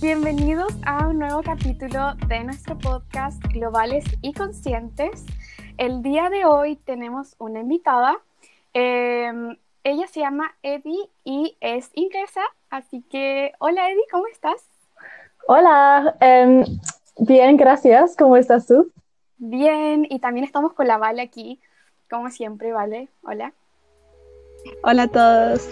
Bienvenidos a un nuevo capítulo de nuestro podcast Globales y Conscientes. El día de hoy tenemos una invitada. Em, ella se llama Eddie y es inglesa, así que hola Eddie, ¿cómo estás? Hola, em, bien, gracias. ¿Cómo estás tú? Bien, y también estamos con la Vale aquí, como siempre, Vale. Hola. Hola a todos.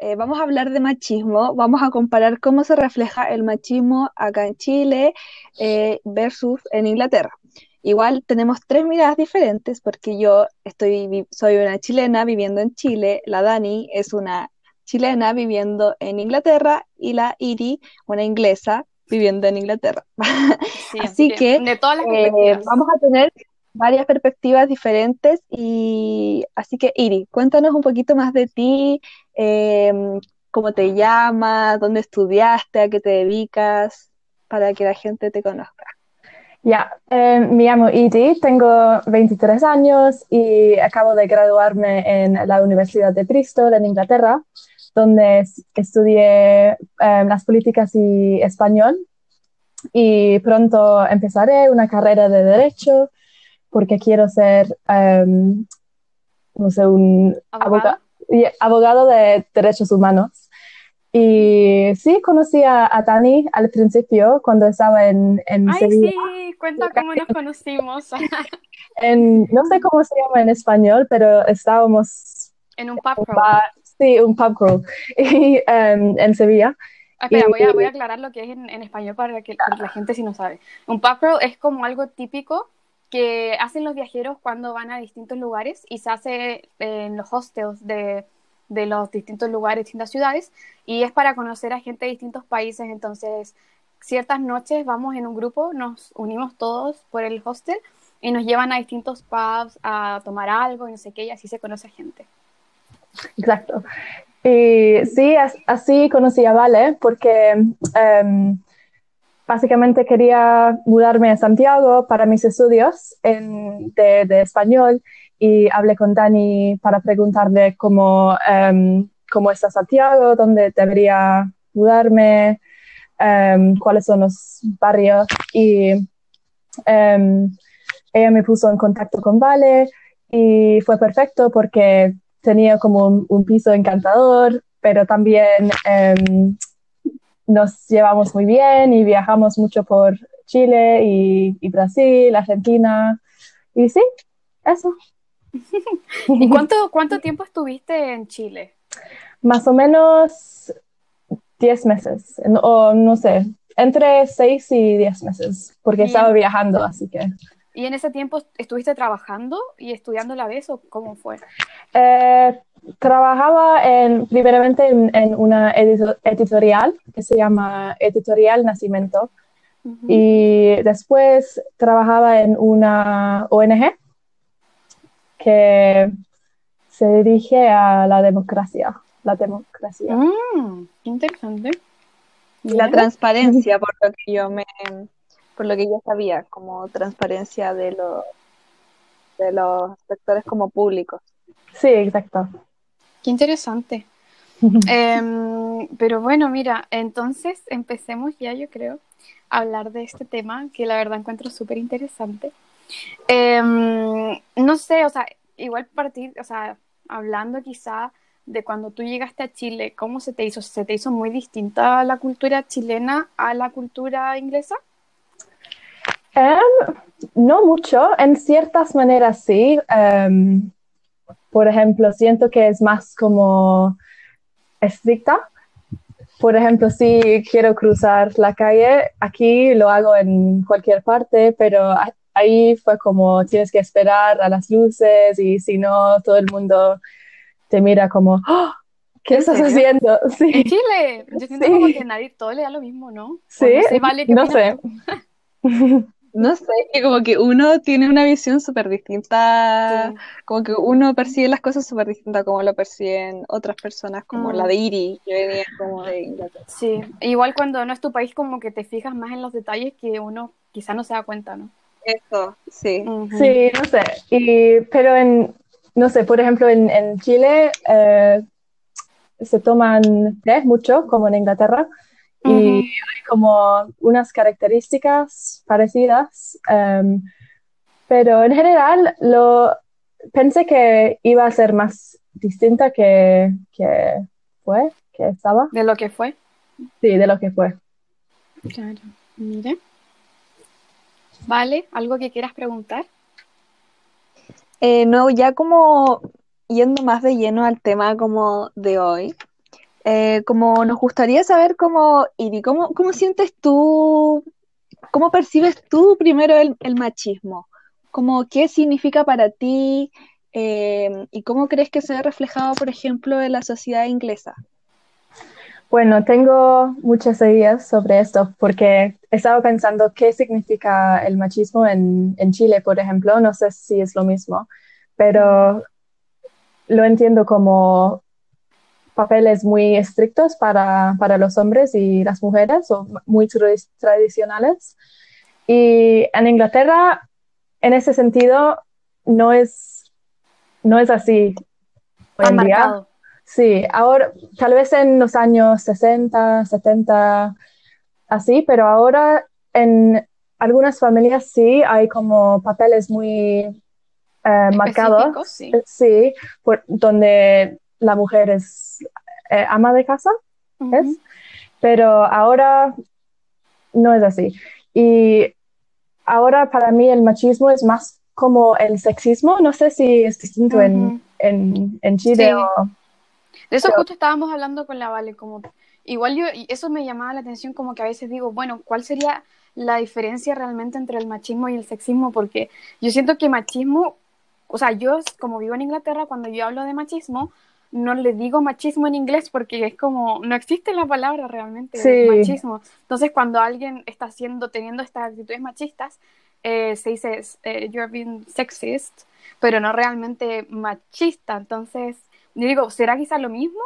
Eh, vamos a hablar de machismo, vamos a comparar cómo se refleja el machismo acá en Chile eh, versus en Inglaterra. Igual tenemos tres miradas diferentes porque yo estoy, soy una chilena viviendo en Chile, la Dani es una chilena viviendo en Inglaterra y la Iri, una inglesa viviendo en Inglaterra. así que de todas las eh, vamos a tener varias perspectivas diferentes y así que Iri, cuéntanos un poquito más de ti, eh, cómo te llamas, dónde estudiaste, a qué te dedicas, para que la gente te conozca. Ya, eh, me llamo Edie, tengo 23 años y acabo de graduarme en la Universidad de Bristol, en Inglaterra, donde estudié eh, las políticas y español. Y pronto empezaré una carrera de Derecho porque quiero ser, um, no sé, un ¿Abogado? Abogado de derechos humanos. Y sí, conocí a, a Dani al principio cuando estaba en, en Ay, Sevilla. sí, cuenta cómo nos conocimos En, no sé cómo se llama en español, pero estábamos en un pub un crawl. bar- sí, un pub crawl y, em, en Sevilla. Ah, Espera, voy a, voy a aclarar lo que es en, en español para que para la gente si no sabe. Un pub crawl es como algo típico que hacen los viajeros cuando van a distintos lugares y se hace en los hostels de, de los distintos lugares, distintas ciudades, y es para conocer a gente de distintos países. Entonces, ciertas noches vamos en un grupo, nos unimos todos por el hostel y nos llevan a distintos pubs a tomar algo y no sé qué, y así se conoce a gente. Exacto. Y sí, as- así conocí a Vale porque em, básicamente quería mudarme a Santiago para mis estudios en- de, de español y hablé con Dani para preguntarle cómo, em, cómo está Santiago, dónde debería mudarme, em, cuáles son los barrios y em, ella me puso en contacto con Vale y fue perfecto porque tenía como un, un piso encantador, pero también nos llevamos muy bien y viajamos mucho por Chile y, y Brasil, Argentina. Y sí, eso. ¿Y cuánto, cuánto tiempo estuviste en Chile? Más o menos 10 meses, o no sé, entre 6 y 10 meses, porque estaba viajando, así que... ¿Y en ese tiempo estuviste trabajando y estudiando a la vez o cómo fue? Eh, trabajaba en, primeramente en, en una edito- editorial que se llama Editorial Nacimiento y después trabajaba en una ONG que se dirige a la democracia, la democracia. Mm, interesante. Y la transparencia, por lo que yo me, por lo que yo sabía, como transparencia de los de los sectores como públicos. Sí, exacto. Qué interesante. Em, pero bueno, mira, entonces empecemos ya, yo creo, a hablar de este tema que la verdad encuentro súper interesante. Em, no sé, o sea, igual partir, o sea, hablando quizá de cuando tú llegaste a Chile, ¿cómo se te hizo? ¿Se te hizo muy distinta la cultura chilena a la cultura inglesa? Em, no mucho, en ciertas maneras sí. Em, por ejemplo, siento que es más como estricta. Por ejemplo, si quiero cruzar la calle, aquí lo hago en cualquier parte, pero ahí fue como tienes que esperar a las luces y si no, todo el mundo te mira como, "¡Ah! ¿qué ¿En estás serio? haciendo? En Sí, Chile, yo siento Sí. como que nadie, todo le da lo mismo, ¿no? Sí, no sé, Vale, ¿qué no sé. No sé, que como que uno tiene una visión súper distinta, Sí. como que uno percibe las cosas súper distintas como lo perciben otras personas, como Mm. la de Iri, que venía como de Inglaterra. Sí, igual cuando no es tu país como que te fijas más en los detalles que uno quizá no se da cuenta, ¿no? Eso, sí. Sí, no sé. Y, pero en, no sé, por ejemplo, en, en Chile eh, se toman té mucho, como en Inglaterra, y hay como unas características parecidas, em, pero en general lo pensé que iba a ser más distinta que, que fue, que estaba. ¿De lo que fue? Sí, de lo que fue. Claro, mire. Vale, ¿algo que quieras preguntar? Eh, no, ya como yendo más de lleno al tema como de hoy, eh, como nos gustaría saber cómo, Iri, cómo, cómo sientes tú, cómo percibes tú primero el, machismo, como qué significa para ti eh, y cómo crees que se ve reflejado, por ejemplo, en la sociedad inglesa. Bueno, tengo muchas ideas sobre esto porque he estado pensando qué significa el machismo en, en Chile, por ejemplo. No sé si es lo mismo, pero lo entiendo como papeles muy estrictos para, para los hombres y las mujeres, o muy tradicionales. Y en Inglaterra, en ese sentido, no es, no es así hoy en día. Sí, ahora, tal vez en los años 60, 70, así, pero ahora en algunas familias sí hay como papeles muy eh, marcados. Sí, sí por, donde la mujer es eh, ama de casa, ¿es? Pero ahora no es así. Y ahora para mí el machismo es más como el sexismo. No sé si es distinto en, en, Chile o de eso justo estábamos hablando con la Vale, como igual yo, y eso me llamaba la atención como que a veces digo, bueno, ¿cuál sería la diferencia realmente entre el machismo y el sexismo? Porque yo siento que machismo, o sea, yo como vivo en Inglaterra, cuando yo hablo de machismo, no le digo machismo en inglés porque es como, no existe la palabra realmente machismo. Entonces, cuando alguien está haciendo, teniendo estas actitudes machistas, eh, se dice, eh, you're being sexist, pero no realmente machista. Entonces, yo digo, ¿será quizá lo mismo?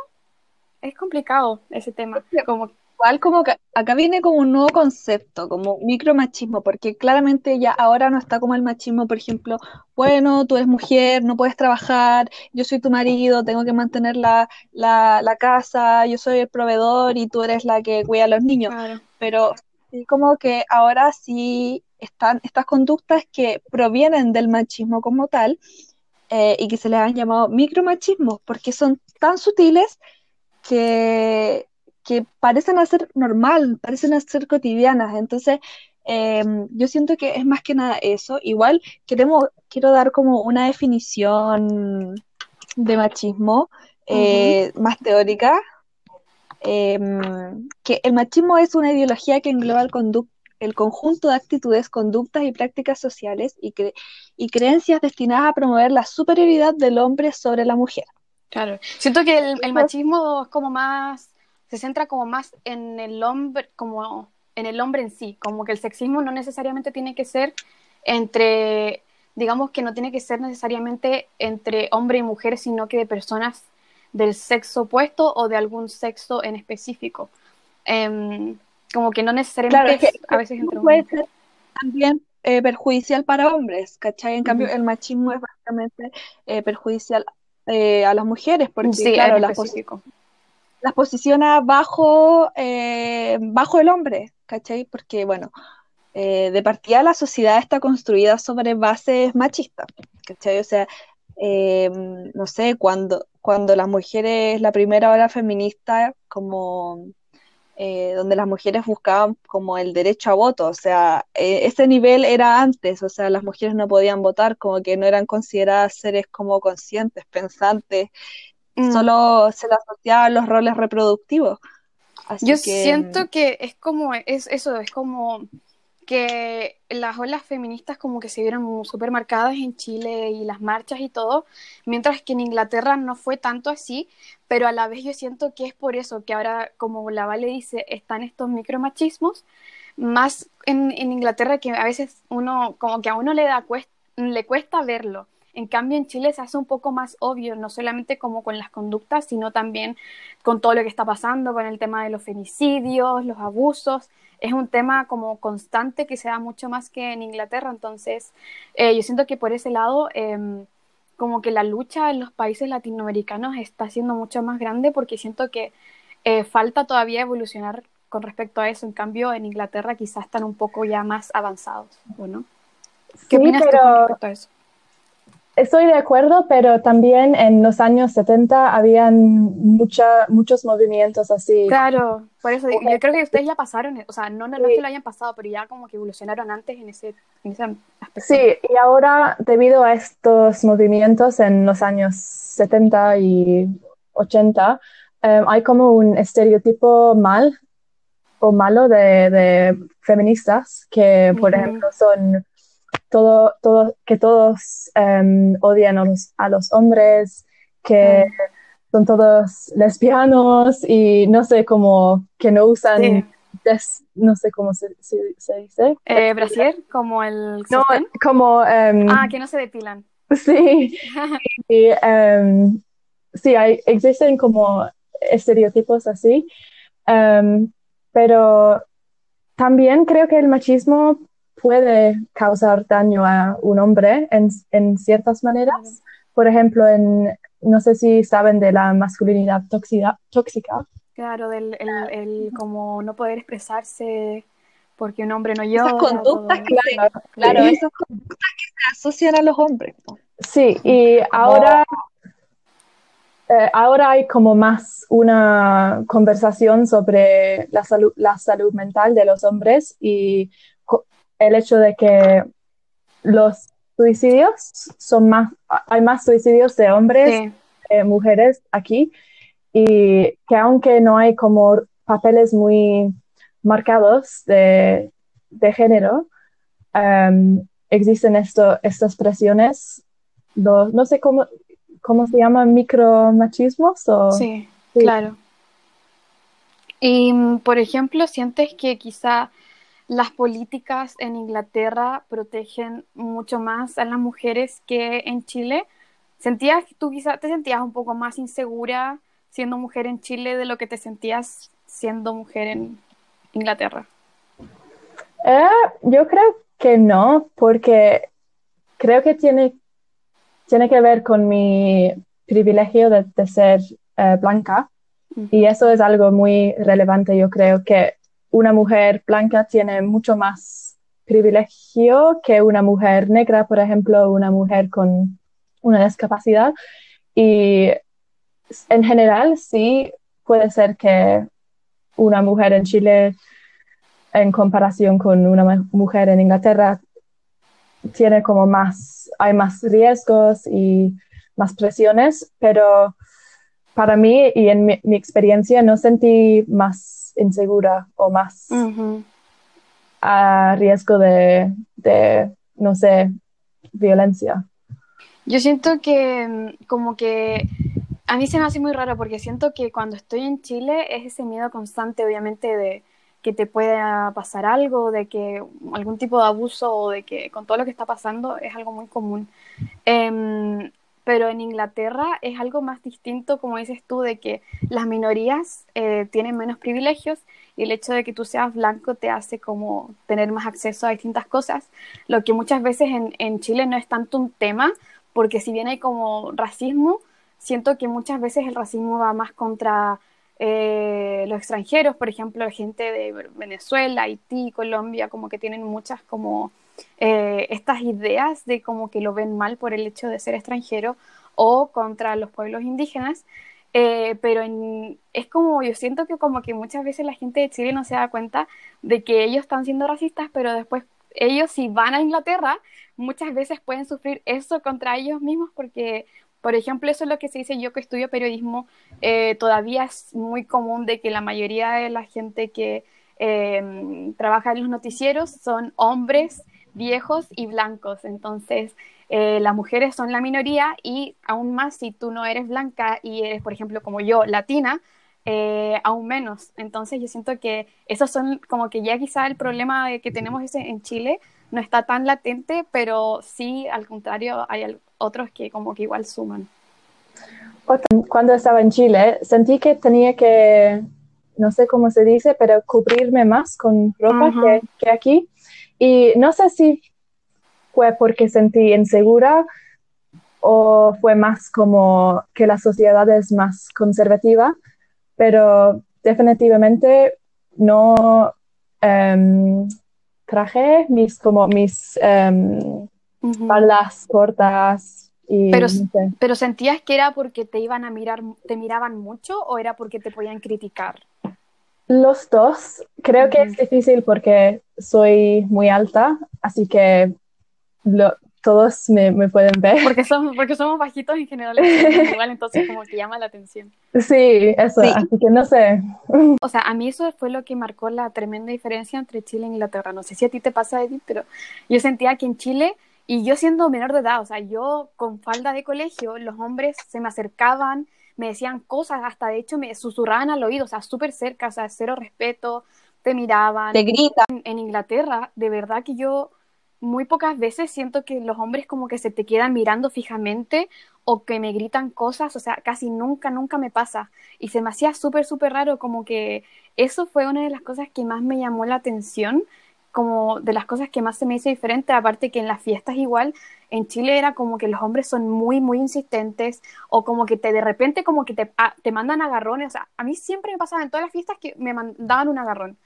Es complicado ese tema. Como... Igual como que acá viene como un nuevo concepto, como micromachismo, porque claramente ya ahora no está como el machismo, por ejemplo, bueno, tú eres mujer, no puedes trabajar, yo soy tu marido, tengo que mantener la, la, casa, yo soy el proveedor y tú eres la que cuida a los niños. Pero sí como que ahora sí están estas conductas que provienen del machismo como tal, eh, y que se les han llamado micromachismos porque son tan sutiles que, que parecen ser normal, parecen ser cotidianas. Entonces, em, yo siento que es más que nada eso. Igual queremos, quiero dar como una definición de machismo eh, más teórica, em, que el machismo es una ideología que engloba el, el conjunto de actitudes, conductas y prácticas sociales y, y creencias destinadas a promover la superioridad del hombre sobre la mujer. Claro, siento que el, machismo es como más, se centra como más en el hombre, como en el hombre en sí, como que el sexismo no necesariamente tiene que ser entre, digamos que no tiene que ser necesariamente entre hombre y mujer, sino que de personas del sexo opuesto o de algún sexo en específico. Em, como que no necesariamente a veces puede ser también eh, perjudicial para hombres, ¿cachai? En cambio, el machismo es básicamente eh, perjudicial eh, a las mujeres, porque claro, las, las, posiciona bajo, bajo el hombre, ¿cachai? Porque, bueno, de partida la sociedad está construida sobre bases machistas, ¿cachai? O sea, no sé, cuando, cuando las mujeres, la primera ola feminista, como eh, donde las mujeres buscaban como el derecho a voto, o sea, eh, ese nivel era antes, o sea, las mujeres no podían votar, como que no eran consideradas seres como conscientes, pensantes, mm. solo se les asociaban los roles reproductivos. Yo siento que es como, es eso, es como que las olas feministas como que se vieron súper marcadas en Chile y las marchas y todo, mientras que en Inglaterra no fue tanto así, pero a la vez yo siento que es por eso que ahora, como la Vale dice, están estos micromachismos, más en, en Inglaterra que a veces uno, como que a uno le, da le cuesta verlo. En cambio, en Chile se hace un poco más obvio, no solamente como con las conductas, sino también con todo lo que está pasando, con el tema de los femicidios, los abusos. Es un tema como constante que se da mucho más que en Inglaterra. Entonces, eh, yo siento que por ese lado, em, como que la lucha en los países latinoamericanos está siendo mucho más grande porque siento que eh, falta todavía evolucionar con respecto a eso. En cambio, en Inglaterra quizás están un poco ya más avanzados, no? ¿Qué opinas tú con respecto a eso? Estoy de acuerdo, pero también en los años 70 habían mucha, muchos movimientos así. Claro, por eso yo creo que ustedes ya pasaron, o sea, no, no, es que lo hayan pasado, pero ya como que evolucionaron antes en ese, en ese aspecto. Sí, y ahora debido a estos movimientos en los años 70 y 80, eh, hay como un estereotipo mal o malo de, de feministas que, por ejemplo, son todo, todo, que todos em, odian a los, hombres, que son todos lesbianos y no sé cómo, que no usan, no sé cómo se, dice. Eh, Brasier, como el... No, como... Em, ah, que no se depilan. Sí, em, sí, hay, existen como estereotipos así, pero también creo que el machismo puede causar daño a un hombre en, en ciertas maneras. Por ejemplo, en, no sé si saben de la masculinidad tóxica. tóxica. Claro, del el, como no poder expresarse porque un hombre no llora. Esas conductas, claro, claro, esas conductas que se asocian a los hombres. Sí, y ahora, eh, ahora hay como más una conversación sobre la salud, la salud mental de los hombres y el hecho de que los suicidios son más, hay más suicidios de hombres que mujeres aquí y que aunque no hay como papeles muy marcados de, género, em, existen esto, estas presiones, no sé cómo, cómo se llaman, micromachismos o... sí, claro. Y, por ejemplo, sientes que quizá las políticas en Inglaterra protegen mucho más a las mujeres que en Chile. ¿Sentías tú quizás te sentías un poco más insegura siendo mujer en Chile de lo que te sentías siendo mujer en Inglaterra? Eh, yo creo que no, porque creo que tiene, tiene que ver con mi privilegio de, ser eh, blanca y eso es algo muy relevante, yo creo que una mujer blanca tiene mucho más privilegio que una mujer negra, por ejemplo, una mujer con una discapacidad. Y en general sí puede ser que una mujer en Chile en comparación con una mujer en Inglaterra tiene como más, hay más riesgos y más presiones, pero para mí y en mi, mi experiencia no sentí más insegura o más a riesgo de, no sé, violencia. Yo siento que mm, como que a mí se me hace muy raro porque siento que cuando estoy en Chile es ese miedo constante, obviamente, de que te pueda pasar algo, de que algún tipo de abuso o de que con todo lo que está pasando es algo muy común. Em, pero en Inglaterra es algo más distinto, como dices tú, de que las minorías eh, tienen menos privilegios y el hecho de que tú seas blanco te hace como tener más acceso a distintas cosas, lo que muchas veces en, Chile no es tanto un tema, porque si bien hay como racismo, siento que muchas veces el racismo va más contra eh, los extranjeros, por ejemplo, gente de Venezuela, Haití, Colombia, como que tienen muchas como eh, estas ideas de como que lo ven mal por el hecho de ser extranjero o contra los pueblos indígenas. Eh, pero es como, yo siento que como que muchas veces la gente de Chile no se da cuenta de que ellos están siendo racistas, pero después ellos si van a Inglaterra, muchas veces pueden sufrir eso contra ellos mismos porque, por ejemplo, eso es lo que se dice yo que estudio periodismo, eh, todavía es muy común de que la mayoría de la gente que trabaja en los noticieros son hombres viejos y blancos. Entonces, eh, las mujeres son la minoría y aún más si tú no eres blanca y eres, por ejemplo, como yo, latina, eh, aún menos. Entonces, yo siento que esos son como que ya quizá el problema que tenemos ese en Chile no está tan latente, pero sí, al contrario, hay otros que como que igual suman. Cuando estaba en Chile, sentí que tenía que, no sé cómo se dice, pero cubrirme más con ropa que, que aquí. Y no sé si fue porque sentí insegura o fue más como que la sociedad es más conservativa, pero definitivamente no em, traje mis como mis um, cortas y pero, pero sentías que era porque te iban a mirar te miraban mucho o era porque te podían criticar los dos creo que es difícil porque soy muy alta así que lo, todos me, me, pueden ver. Porque somos, porque somos bajitos en general, igual, entonces como que llama la atención. Sí, eso, así que no sé. O sea, a mí eso fue lo que marcó la tremenda diferencia entre Chile e Inglaterra. No sé si a ti te pasa, Edith, pero yo sentía que en Chile, y yo siendo menor de edad, o sea, yo con falda de colegio, los hombres se me acercaban, me decían cosas, hasta de hecho me susurraban al oído, o sea, súper cerca, o sea, cero respeto, te miraban. Te gritan. en Inglaterra, de verdad que yo muy pocas veces siento que los hombres como que se te quedan mirando fijamente o que me gritan cosas, o sea, casi nunca, nunca me pasa. Y se me hacía súper, súper raro, como que eso fue una de las cosas que más me llamó la atención, como de las cosas que más se me hizo diferente, aparte que en las fiestas igual, en Chile era como que los hombres son muy, muy insistentes, o como que te de repente como que te, ah, te mandan agarrones, o sea, a mí siempre me pasaba en todas las fiestas que me mandaban un agarrón.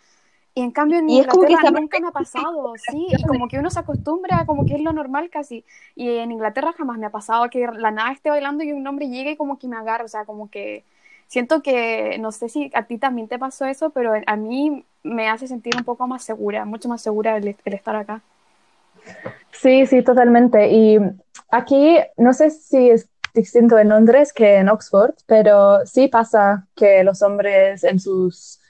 Y en cambio en Inglaterra nunca me ha pasado, sí, y como que uno se acostumbra, como que es lo normal casi. Y en Inglaterra jamás me ha pasado que la nada esté bailando y un hombre llegue y como que me agarre, o sea, como que siento que, no sé si a ti también te pasó eso, pero a mí me hace sentir un poco más segura, mucho más segura el, el estar acá. Sí, sí, totalmente. Y aquí, no sé si es distinto en Londres que en Oxford, pero sí pasa que los hombres en sus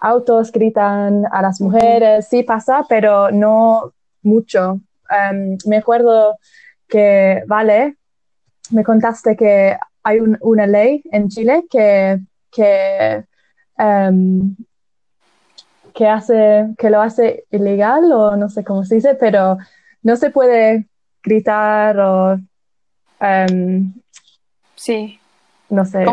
autos gritan a las mujeres, sí pasa, pero no mucho. Em, me acuerdo que, vale, me contaste que hay una ley en Chile que, que, em, que, hace, que lo hace ilegal o no sé cómo se dice, pero no se puede gritar o... Em, sí. No sé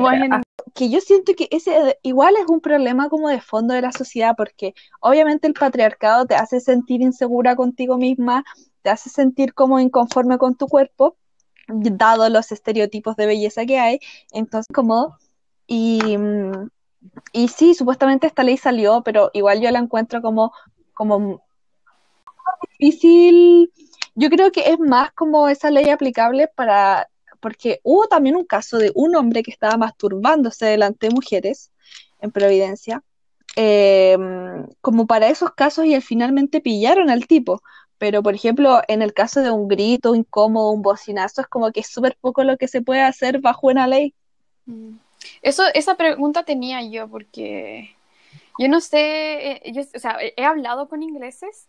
que yo siento que ese igual es un problema como de fondo de la sociedad, porque obviamente el patriarcado te hace sentir insegura contigo misma, te hace sentir como inconforme con tu cuerpo, dado los estereotipos de belleza que hay, entonces como, y, y sí, supuestamente esta ley salió, pero igual yo la encuentro como, como difícil, yo creo que es más como esa ley aplicable para porque hubo también un caso de un hombre que estaba masturbándose delante de mujeres en Providencia, eh, como para esos casos y finalmente pillaron al tipo. Pero, por ejemplo, en el caso de un grito incómodo, un bocinazo, es como que es súper poco lo que se puede hacer bajo una ley. Mm. Eso, esa pregunta tenía yo, porque yo no sé, eh, yo, o sea, he hablado con ingleses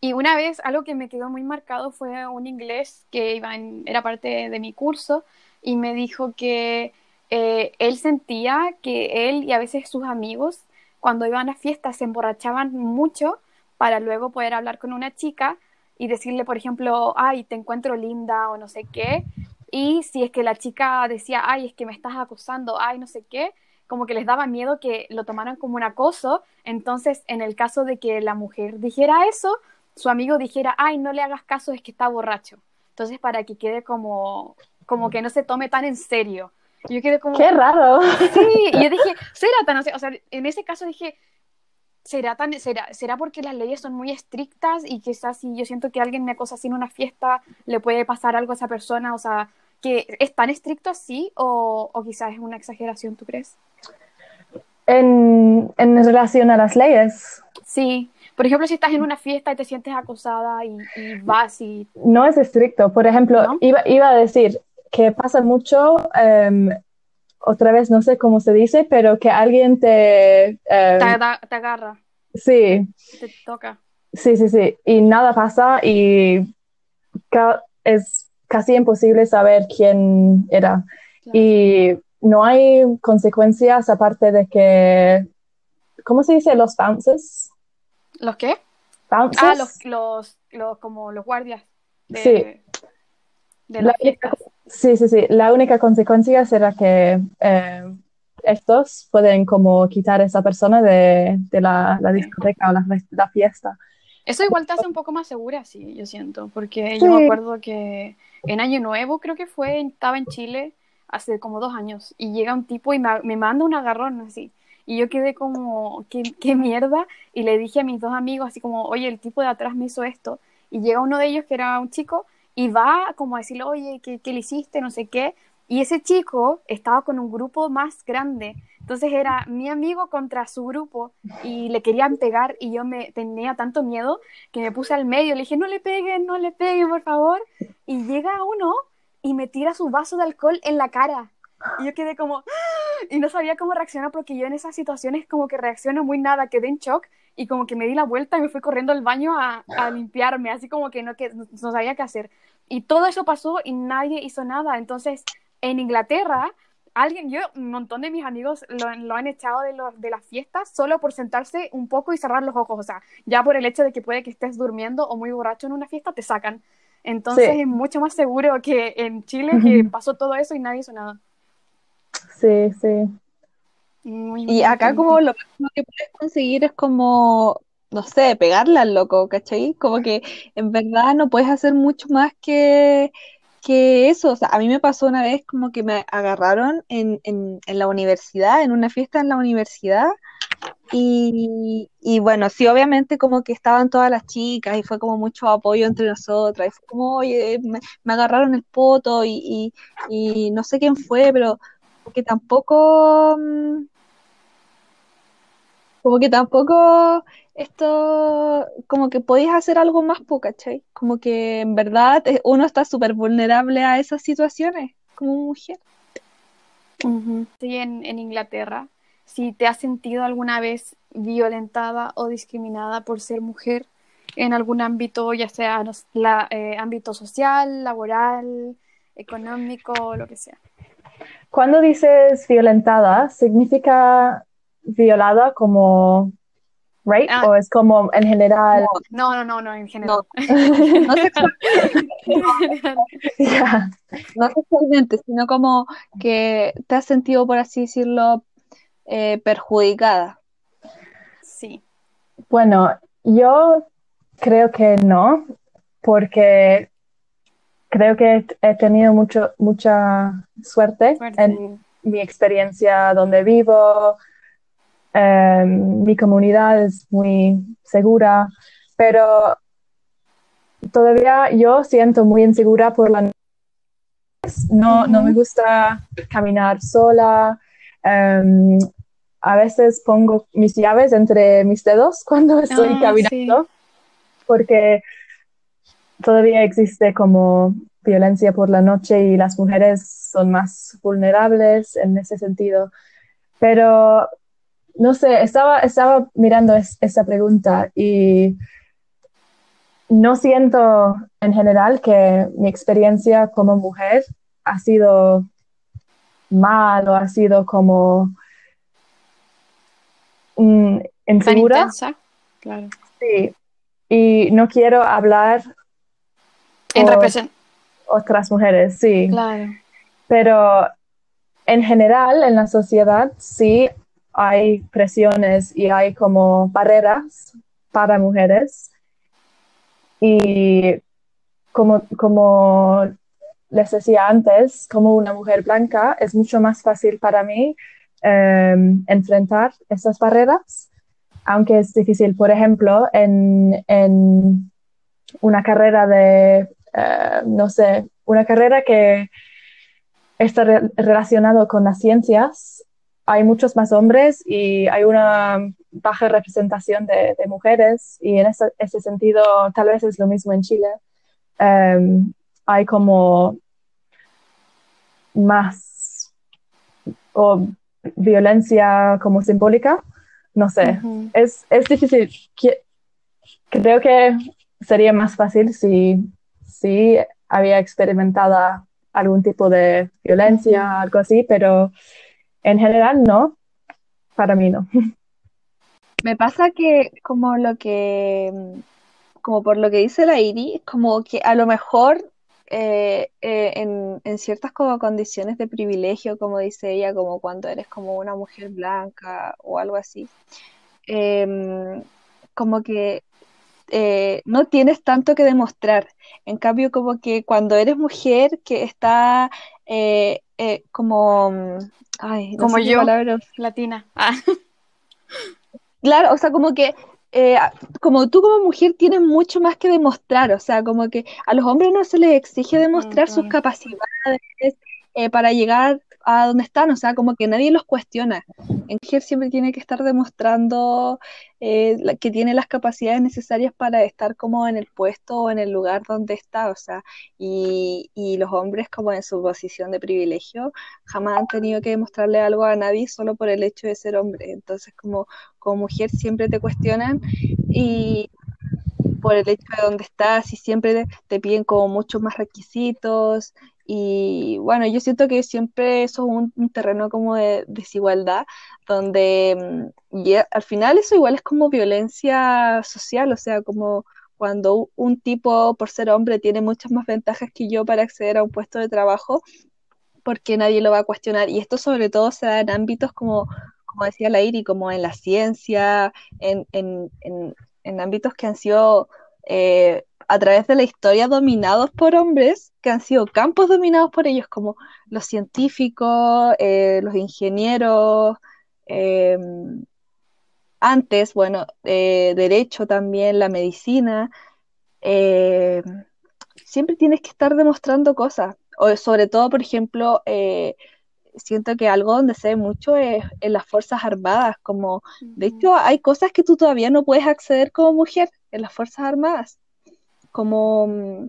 y una vez algo que me quedó muy marcado fue un inglés que iba era parte de mi curso y me dijo que eh, él sentía que él y a veces sus amigos cuando iban a fiestas se emborrachaban mucho para luego poder hablar con una chica y decirle, por ejemplo, ay, te encuentro linda o no sé qué. Y si es que la chica decía, ay, es que me estás acosando, ay, no sé qué, como que les daba miedo que lo tomaran como un acoso. Entonces, en el caso de que la mujer dijera eso, su amigo dijera, ay, no le hagas caso, es que está borracho. Entonces, para que quede como, como que no se tome tan en serio. Yo quedé como... ¡Qué raro! Sí, y yo dije, será tan... O sea, en ese caso dije, ¿será, tan, será, ¿será porque las leyes son muy estrictas y quizás si yo siento que alguien me acosa así en una fiesta, le puede pasar algo a esa persona? O sea, que ¿es tan estricto así o, o quizás es una exageración, tú crees? En, en relación a las leyes. Sí, por ejemplo, si estás en una fiesta y te sientes acosada y, vas y... No es estricto. Por ejemplo, iba, iba, a decir que pasa mucho, em, otra vez no sé cómo se dice, pero que alguien te... Em, te, agarra. Sí. Te toca. Sí, sí, sí. Y nada pasa y es casi imposible saber quién era. Y no hay consecuencias aparte de que, ¿cómo se dice? Los bounces. ¿Los qué? Ah, los, los, los, como los guardias. Sí. De las fiestas. Sí, sí, sí. La única consecuencia será que eh, estos pueden como quitar a esa persona de, la, discoteca o la, fiesta. Eso igual te hace un poco más segura, sí, yo siento, porque yo me acuerdo que en Año Nuevo creo que fue, estaba en Chile hace como dos años y llega un tipo y me, me manda un agarrón así. Y yo quedé como, ¿qué, ¿qué, mierda? Y le dije a mis dos amigos así como, oye, el tipo de atrás me hizo esto. Y llega uno de ellos que era un chico y va como a decirle, oye, ¿qué, qué le hiciste? No sé qué. Y ese chico estaba con un grupo más grande. Entonces era mi amigo contra su grupo y le querían pegar y yo me tenía tanto miedo que me puse al medio. Le dije, no le peguen, no le peguen, por favor. Y llega uno y me tira su vaso de alcohol en la cara. Y yo quedé como, y no sabía cómo reaccionar porque yo en esas situaciones como que reacciono muy nada, quedé en shock y como que me di la vuelta y me fui corriendo al baño a, a limpiarme, así como que no, que no sabía qué hacer. Y todo eso pasó y nadie hizo nada. Entonces, en Inglaterra, alguien, yo, un montón de mis amigos lo, lo han echado de, de las fiestas solo por sentarse un poco y cerrar los ojos. O sea, ya por el hecho de que puede que estés durmiendo o muy borracho en una fiesta, te sacan. Entonces es mucho más seguro que en Chile que pasó todo eso y nadie hizo nada. Sí, sí. Y acá como lo máximo que puedes conseguir es como, no sé, pegarle al loco, ¿cachai? Como que en verdad no puedes hacer mucho más que, que eso. O sea, a mí me pasó una vez como que me agarraron en, en, en la universidad, en una fiesta en la universidad, y, y, bueno, sí, obviamente como que estaban todas las chicas y fue como mucho apoyo entre nosotras. Y fue como, oye, me, agarraron el poto y, y, no sé quién fue, pero que tampoco, mm, como que tampoco esto, como que podéis hacer algo más, ¿cachai? Como que en verdad eh, uno está súper vulnerable a esas situaciones como mujer. Sí, en, en Inglaterra si te has sentido alguna vez violentada o discriminada por ser mujer en algún ámbito, ya sea la, eh, ámbito social, laboral, económico, lo que sea. Cuando dices violentada, ¿significa violada como rape ah. o es como en general? No, no, no, no, en general. No, no sexualmente, sino como que te has sentido, por así decirlo, eh, perjudicada. Sí. Bueno, yo creo que no, porque creo que he tenido mucho, mucha suerte, en mi experiencia donde vivo. Em, mi comunidad es muy segura, pero todavía yo siento muy insegura por la no, no me gusta caminar sola, Em, a veces pongo mis llaves entre mis dedos cuando estoy ah, caminando, porque todavía existe como violencia por la noche y las mujeres son más vulnerables en ese sentido. Pero, no sé, estaba, estaba mirando esa pregunta y no siento en general que mi experiencia como mujer ha sido mal o ha sido como mm, insegura. claro. Sí, y no quiero hablar en represent otras mujeres, sí. Claro. Pero en general en la sociedad sí hay presiones y hay como barreras para mujeres. Y como, como les decía antes, como una mujer blanca, es mucho más fácil para mí em, enfrentar esas barreras, aunque es difícil. Por ejemplo, en, una carrera de, eh, no sé, una carrera que está relacionada con las ciencias, hay muchos más hombres y hay una baja representación de, mujeres y en ese, sentido tal vez es lo mismo en Chile. Em, hay como más o violencia como simbólica, no sé, es, es, difícil. Creo que sería más fácil si, si había experimentado algún tipo de violencia, algo así, pero en general no, para mí no. Me pasa que como lo que, como por lo que dice la Iri, como que a lo mejor eh, eh, en, en, ciertas como condiciones de privilegio, como dice ella, como cuando eres como una mujer blanca o algo así, em, como que eh, no tienes tanto que demostrar. En cambio, como que cuando eres mujer que está como, ay, como yo, latina. Ah. Claro, o sea, como que eh, como tú como mujer tienes mucho más que demostrar, o sea, como que a los hombres no se les exige demostrar sus capacidades eh, para llegar a donde están, o sea, como que nadie los cuestiona. En mujer siempre tiene que estar demostrando eh, que tiene las capacidades necesarias para estar como en el puesto o en el lugar donde está, o sea, y, y los hombres como en su posición de privilegio jamás han tenido que demostrarle algo a nadie solo por el hecho de ser hombre. Entonces, como, como mujer siempre te cuestionan y por el hecho de dónde estás y siempre te, piden como muchos más requisitos y bueno, yo siento que siempre eso es un, terreno como de desigualdad, donde mm, y al final eso igual es como violencia social, o sea, como cuando un tipo por ser hombre tiene muchas más ventajas que yo para acceder a un puesto de trabajo, porque nadie lo va a cuestionar. Y esto sobre todo se da en ámbitos como, como decía Lairi, como en la ciencia, en, en, en, ámbitos que han sido eh, a través de la historia dominados por hombres que han sido campos dominados por ellos, como los científicos, eh, los ingenieros, eh, antes, bueno, eh, derecho también, la medicina. siempre tienes que estar demostrando cosas, o sobre todo, por ejemplo, siento que algo donde se ve mucho es en las Fuerzas Armadas, como, de hecho, hay cosas que tú todavía no puedes acceder como mujer en las Fuerzas Armadas como mm,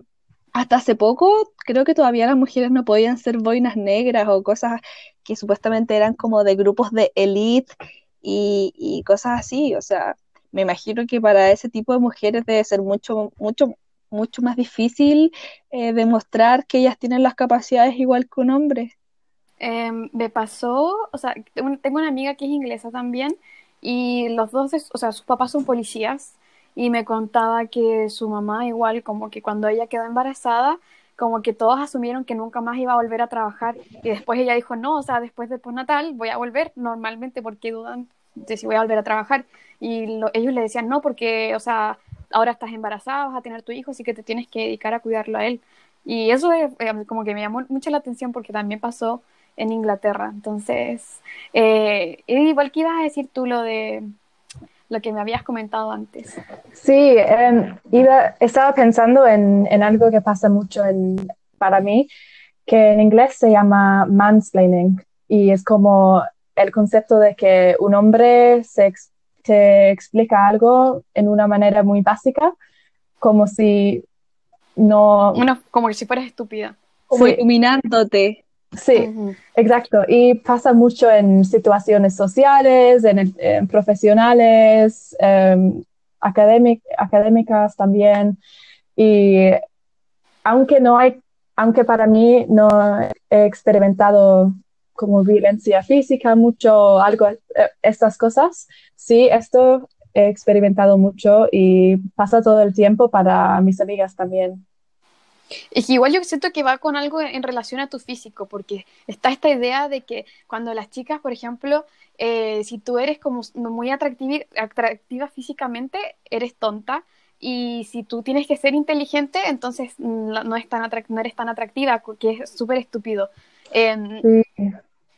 hasta hace poco creo que todavía las mujeres no podían ser boinas negras o cosas que supuestamente eran como de grupos de elite y, cosas así. O sea, me imagino que para ese tipo de mujeres debe ser mucho, mucho, mucho más difícil eh, demostrar que ellas tienen las capacidades igual que un hombre. Em, me pasó, o sea, tengo una amiga que es inglesa también y los dos, o sea, sus papás son policías y me contaba que su mamá igual como que cuando ella quedó embarazada como que todos asumieron que nunca más iba a volver a trabajar y después ella dijo no, o sea, después de postnatal voy a volver normalmente porque dudan de si voy a volver a trabajar y ellos le decían no porque, o sea, ahora estás embarazada, vas a tener tu hijo, así que te tienes que dedicar a cuidarlo a él. Y eso es, eh, como que me llamó mucho la atención porque también pasó en Inglaterra. Entonces, eh, igual que ibas a decir tú lo de lo que me habías comentado antes. Sí, em, iba, estaba pensando en, en, algo que pasa mucho en, para mí, que en inglés se llama mansplaining y es como el concepto de que un hombre se te explica algo en una manera muy básica, como si no... Bueno, como si fueras estúpida. Como iluminándote. Sí, exacto. Y pasa mucho en situaciones sociales, en, profesionales, em, académicas también. Y aunque no hay, aunque para mí no he experimentado como violencia física mucho, algo, eh, estas cosas, sí, esto he experimentado mucho y pasa todo el tiempo para mis amigas también. Es que igual yo siento que va con algo en relación a tu físico, porque está esta idea de que cuando las chicas, por ejemplo, eh, si tú eres como muy atractiva, físicamente, eres tonta, y si tú tienes que ser inteligente, entonces no, es tan no eres tan atractiva, que es súper estúpido. Em,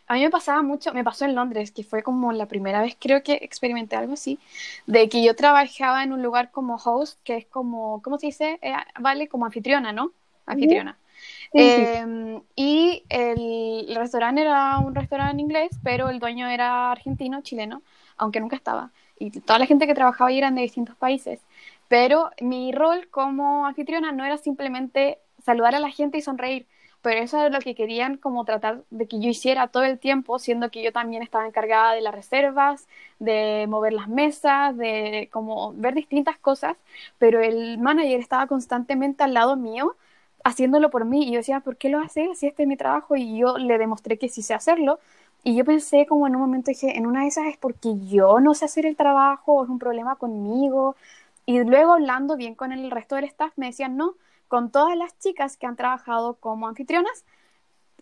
a mí me pasaba mucho, me pasó en Londres, que fue como la primera vez creo que experimenté algo así, de que yo trabajaba en un lugar como host, que es como, ¿cómo se dice? Eh, vale, como anfitriona, ¿no? Anfitriona. Em, y el, restaurante era un restaurante inglés, pero el dueño era argentino, chileno, aunque nunca estaba. Y toda la gente que trabajaba ahí eran de distintos países. Pero mi rol como anfitriona no era simplemente saludar a la gente y sonreír, pero eso es lo que querían como tratar de que yo hiciera todo el tiempo, siendo que yo también estaba encargada de las reservas, de mover las mesas, de como ver distintas cosas, pero el manager estaba constantemente al lado mío haciéndolo por mí y yo decía, ¿por qué lo hace? Si este es mi trabajo y yo le demostré que sí sé hacerlo y yo pensé como en un momento dije, en una de esas es porque yo no sé hacer el trabajo es un problema conmigo y luego hablando bien con el resto del staff me decían, no, con todas las chicas que han trabajado como anfitrionas,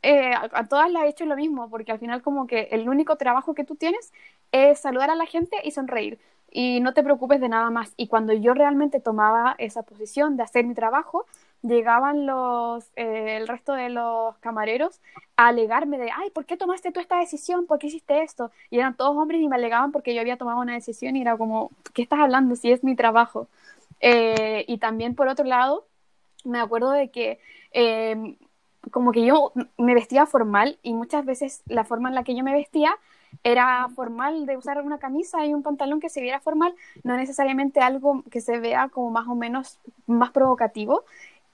eh, a, todas las he hecho lo mismo, porque al final como que el único trabajo que tú tienes es saludar a la gente y sonreír y no te preocupes de nada más. Y cuando yo realmente tomaba esa posición de hacer mi trabajo, llegaban los, eh, el resto de los camareros a alegarme de, ay, ¿por qué tomaste tú esta decisión? ¿Por qué hiciste esto? Y eran todos hombres y me alegaban porque yo había tomado una decisión y era como, ¿qué estás hablando si es mi trabajo? Eh, y también por otro lado, me acuerdo de que em, como que yo me vestía formal y muchas veces la forma en la que yo me vestía era formal de usar una camisa y un pantalón que se viera formal, no necesariamente algo que se vea como más o menos más provocativo.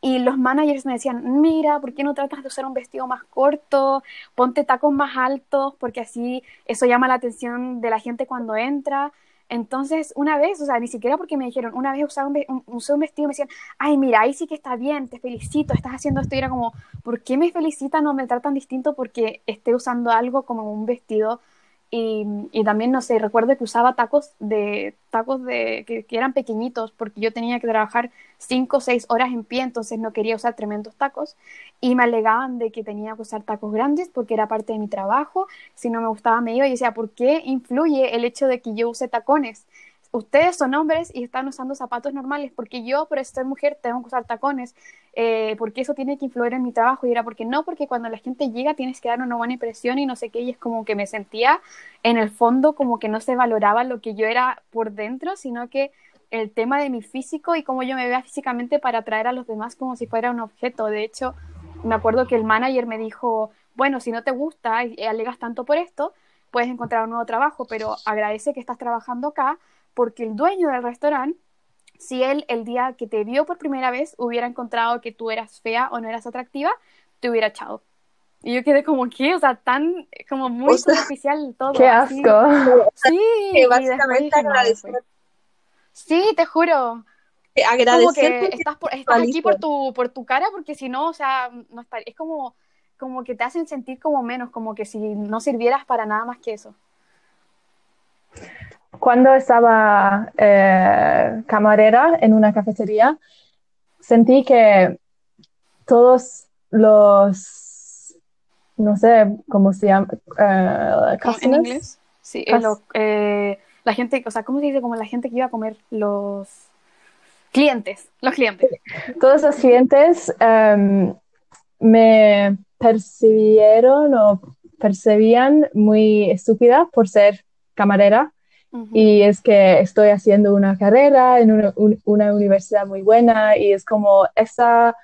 Y los managers me decían, mira, ¿por qué no tratas de usar un vestido más corto? Ponte tacos más altos, porque así eso llama la atención de la gente cuando entra. Entonces, una vez, o sea, ni siquiera porque me dijeron, una vez usaba un, usé un vestido y me decían, ay, mira, ahí sí que está bien, te felicito, estás haciendo esto. Y era como, ¿por qué me felicitan o me tratan distinto porque esté usando algo como un vestido y, también, no sé, recuerdo que usaba tacos de tacos de que, que, eran pequeñitos porque yo tenía que trabajar cinco o seis horas en pie, entonces no quería usar tremendos tacos y me alegaban de que tenía que usar tacos grandes porque era parte de mi trabajo, si no me gustaba me iba y decía, ¿por qué influye el hecho de que yo use tacones? Ustedes son hombres y están usando zapatos normales, porque yo, por ser mujer, tengo que usar tacones, eh, porque eso tiene que influir en mi trabajo. Y era porque no, porque cuando la gente llega tienes que dar una buena impresión y no sé qué, y es como que me sentía en el fondo como que no se valoraba lo que yo era por dentro, sino que el tema de mi físico y cómo yo me vea físicamente para atraer a los demás como si fuera un objeto. De hecho, me acuerdo que el manager me dijo, bueno, si no te gusta y alegas tanto por esto, puedes encontrar un nuevo trabajo, pero agradece que estás trabajando acá porque el dueño del restaurante, si él el día que te vio por primera vez hubiera encontrado que tú eras fea o no eras atractiva, te hubiera echado. Y yo quedé como, ¿qué? O sea, tan, como muy superficial todo. ¡Qué asco! Sí, que básicamente agradecer. Sí, te juro. Agradecer como que estás, por, estás aquí por tu, por tu cara, porque si no, o sea, no está, es como, como que te hacen sentir como menos, como que si no sirvieras para nada más que eso cuando estaba eh, camarera en una cafetería, sentí que todos los, no sé cómo se llama, uh, en inglés. Sí, eh, lo, eh, la gente, o sea, ¿cómo se dice? Como la gente que iba a comer, los clientes, los clientes. Todos los clientes um, me percibieron o percibían muy estúpida por ser camarera y es que estoy haciendo una carrera en una, una, universidad muy buena y es como esa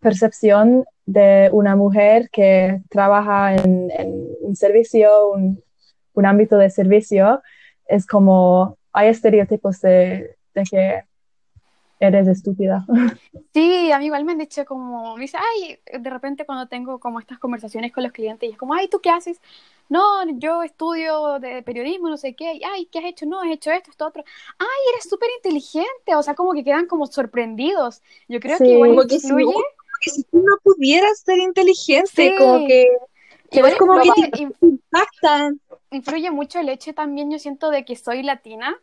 percepción de una mujer que trabaja en, un servicio, un, un, ámbito de servicio, es como hay estereotipos de, de que eres estúpida. Sí, a mí igual me han dicho como, me dice, ay, de repente cuando tengo como estas conversaciones con los clientes y es como, ay, ¿tú qué haces? no, yo estudio de periodismo, no sé qué, ay, ¿qué has hecho? No, he hecho esto, esto, otro. Ay, eres súper inteligente, o sea, como que quedan como sorprendidos. Yo creo que igual como que si, no, si tú no pudieras ser inteligente, como que... es como que impactan. Influye mucho el hecho también, yo siento, de que soy latina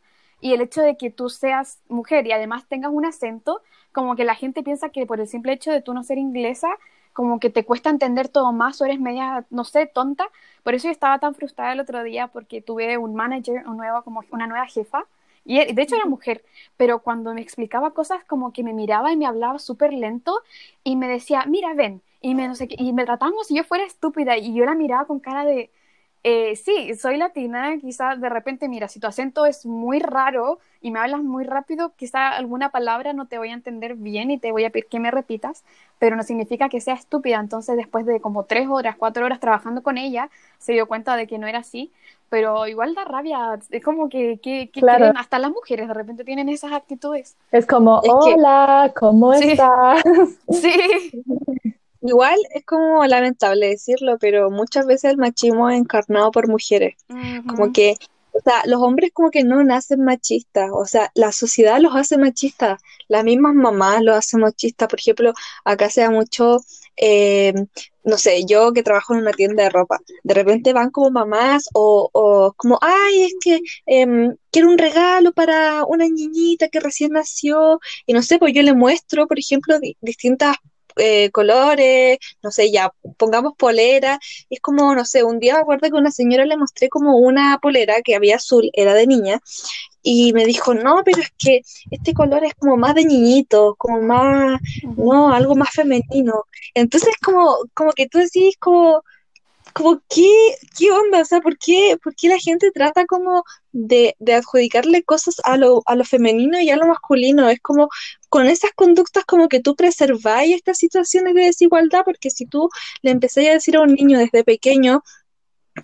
y el hecho de que tú seas mujer y además tengas un acento, como que la gente piensa que por el simple hecho de tú no ser inglesa, como que te cuesta entender todo más o eres media, no sé, tonta. Por eso yo estaba tan frustrada el otro día porque tuve un manager, un nuevo, como una nueva jefa, y de hecho era mujer, pero cuando me explicaba cosas como que me miraba y me hablaba súper lento y me decía, mira, ven, y me, no sé y me trataba como si yo fuera estúpida y yo la miraba con cara de, eh, sí, soy latina, quizá de repente, mira, si tu acento es muy raro y me hablas muy rápido, quizá alguna palabra no te voy a entender bien y te voy a pedir que me repitas, pero no significa que sea estúpida. Entonces, después de como tres horas, cuatro horas trabajando con ella, se dio cuenta de que no era así, pero igual da rabia, es como que, que, hasta las mujeres de repente tienen esas actitudes. Es como, hola, ¿cómo estás? Sí. Igual es como lamentable decirlo, pero muchas veces el machismo es encarnado por mujeres. Como que sea, los hombres como que no nacen machistas, o sea, la sociedad los hace machistas, las mismas mamás los hacen machistas, por ejemplo, acá se da mucho, eh, no sé, yo que trabajo en una tienda de ropa, de repente van como mamás o, o como, ay, es que em, quiero un regalo para una niñita que recién nació, y no sé, pues yo le muestro, por ejemplo, distintas eh, colores, no sé, ya pongamos polera, es como, no sé, un día me acuerdo que una señora le mostré como una polera que había azul, era de niña, y me dijo, no, pero es que este color es como más de niñito, como más, no, algo más femenino. Entonces, como, como que tú decís, como, como, ¿qué, qué onda? O sea, ¿por qué, por qué la gente trata como de, de, adjudicarle cosas a lo, a lo femenino y a lo masculino? Es como, con esas conductas como que tú preserváis estas situaciones de desigualdad, porque si tú le empecé a decir a un niño desde pequeño,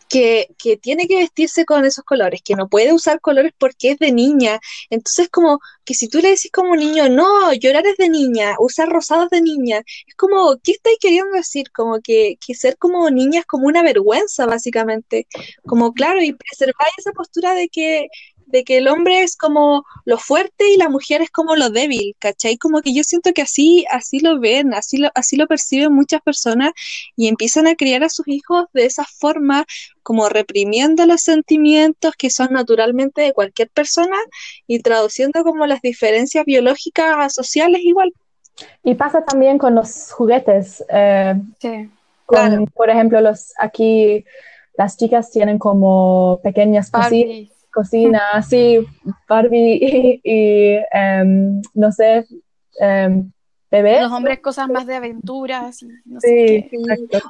que, que, tiene que vestirse con esos colores, que no puede usar colores porque es de niña. Entonces, como que si tú le decís como niño, no, llorar es de niña, usar rosados de niña, es como, ¿qué estáis queriendo decir? Como que, que ser como niña es como una vergüenza, básicamente. Como, claro, y preservar esa postura de que de que el hombre es como lo fuerte y la mujer es como lo débil, ¿cachai? Como que yo siento que así, así lo ven, así lo, así lo perciben muchas personas y empiezan a criar a sus hijos de esa forma, como reprimiendo los sentimientos que son naturalmente de cualquier persona y traduciendo como las diferencias biológicas sociales igual. Y pasa también con los juguetes. Eh, sí. Con, Por ejemplo, los aquí las chicas tienen como pequeñas cositas cocina, sí, Barbie y, em, no sé, um, bebés. Los hombres cosas más de aventuras. No sí,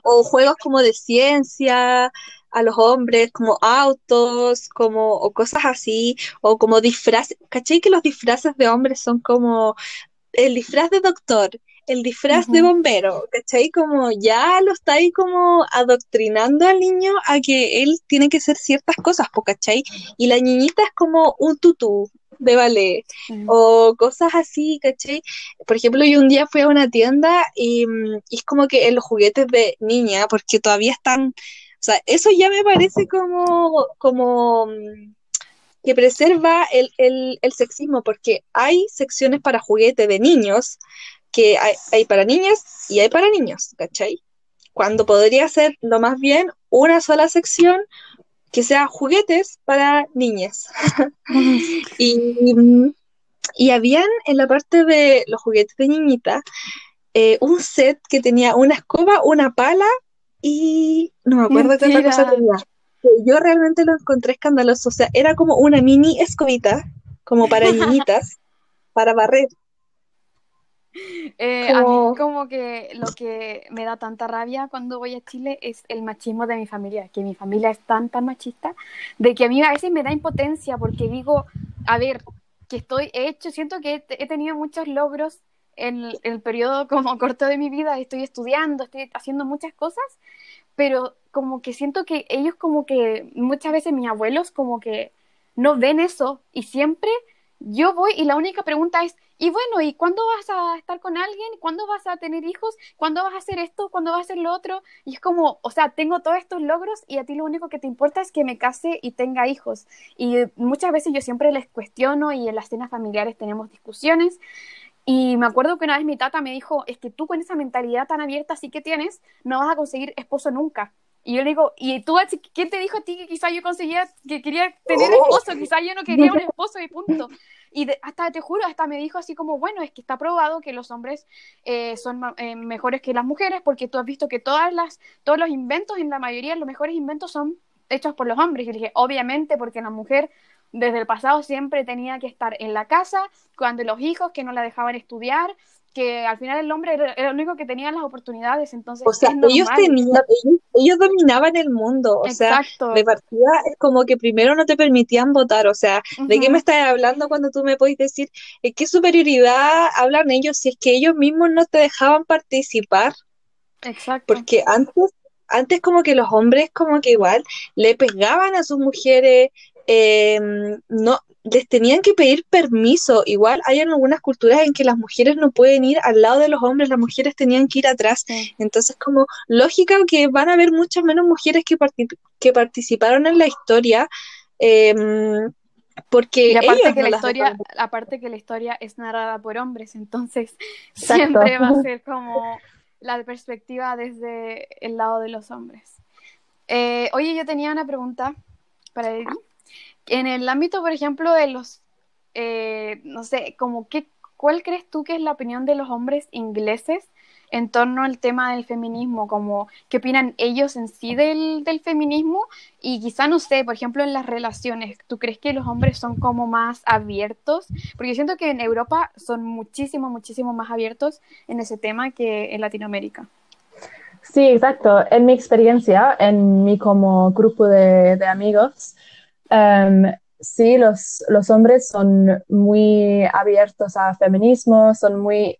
o juegos como de ciencia, a los hombres como autos, como o cosas así, o como disfraces. ¿Cachai que los disfraces de hombres son como el disfraz de doctor, el disfraz de bombero, ¿cachai? Como ya lo está ahí como adoctrinando al niño a que él tiene que hacer ciertas cosas, ¿cachai? Y la niñita es como un tutú de ballet o cosas así, ¿cachai? Por ejemplo, yo un día fui a una tienda y, mm, es como que en los juguetes de niña, porque todavía están, o sea, eso ya me parece como, como mm, que preserva el, el, el, sexismo, porque hay secciones para juguete de niños, que hay, para niñas y hay para niños, ¿cachai? Cuando podría ser lo más bien una sola sección que sea juguetes para niñas. y, y habían en la parte de los juguetes de niñita eh, un set que tenía una escoba, una pala y no me acuerdo qué otra cosa tenía. Yo realmente lo encontré escandaloso, o sea, era como una mini escobita, como para niñitas, para barrer. Eh, a mí como que lo que me da tanta rabia cuando voy a Chile es el machismo de mi familia, que mi familia es tan, tan machista, de que a mí a veces me da impotencia porque digo, a ver, que estoy hecho, siento que he, tenido muchos logros en, el periodo como corto de mi vida, estoy estudiando, estoy haciendo muchas cosas, pero como que siento que ellos como que muchas veces mis abuelos como que no ven eso y siempre yo voy y la única pregunta es, y bueno, ¿y cuándo vas a estar con alguien? ¿Cuándo vas a tener hijos? ¿Cuándo vas a hacer esto? ¿Cuándo vas a hacer lo otro? Y es como, o sea, tengo todos estos logros y a ti lo único que te importa es que me case y tenga hijos. Y muchas veces yo siempre les cuestiono y en las cenas familiares tenemos discusiones. Y me acuerdo que una vez mi tata me dijo, es que tú con esa mentalidad tan abierta así que tienes, no vas a conseguir esposo nunca. Y yo le digo, ¿y tú, quién te dijo a ti que quizá yo conseguía, que quería tener oh. esposo? Quizá yo no quería un esposo y punto. Y hasta, te juro, hasta me dijo así como, bueno, es que está probado que los hombres eh, son eh, mejores que las mujeres, porque tú has visto que todas las, todos los inventos, en la mayoría, los mejores inventos son hechos por los hombres. Y le dije, obviamente, porque la mujer desde el pasado siempre tenía que estar en la casa, cuando los hijos que no la dejaban estudiar, que al final el hombre era, el único que tenía las oportunidades, entonces o sea, ellos tenían, ellos, dominaban el mundo, o sea, de partida es como que primero no te permitían votar, o sea, ¿de qué me estás hablando cuando tú me puedes decir qué superioridad hablan ellos si es que ellos mismos no te dejaban participar? Exacto. Porque antes antes como que los hombres como que igual le pegaban a sus mujeres, eh, no, les tenían que pedir permiso. Igual hay algunas culturas en que las mujeres no pueden ir al lado de los hombres, las mujeres tenían que ir atrás. Entonces, como lógica que van a haber muchas menos mujeres que, que participaron en la historia, Em, porque y aparte que no la historia, aparte que la historia es narrada por hombres, entonces siempre va a ser como la perspectiva desde el lado de los hombres. Eh, oye, yo tenía una pregunta para Eddie. En el ámbito, por ejemplo, de los, eh, no sé, como qué, ¿cuál crees tú que es la opinión de los hombres ingleses en torno al tema del feminismo? Como, ¿qué opinan ellos en sí del, feminismo? Y quizá, no sé, por ejemplo, en las relaciones, ¿tú crees que los hombres son como más abiertos? Porque yo siento que en Europa son muchísimo, muchísimo más abiertos en ese tema que en Latinoamérica. Sí, exacto. En mi experiencia, en mi como grupo de amigos, em, sí, los, los hombres son muy abiertos a feminismo, son muy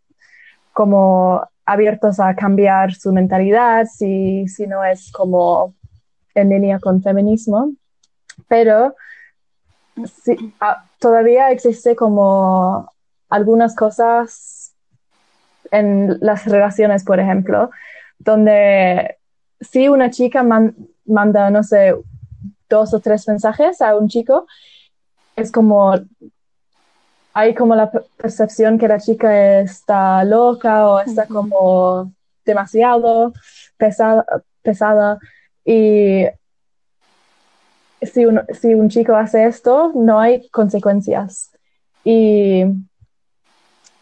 como abiertos a cambiar su mentalidad si, si no es como en línea con feminismo, pero sí, todavía existe como algunas cosas en las relaciones, por ejemplo, donde si una chica man- manda, no sé, dos o tres mensajes a un chico, es como, hay como la per- percepción que la chica está loca o está como demasiado pesada, pesada y si un, si un chico hace esto, no hay consecuencias. Y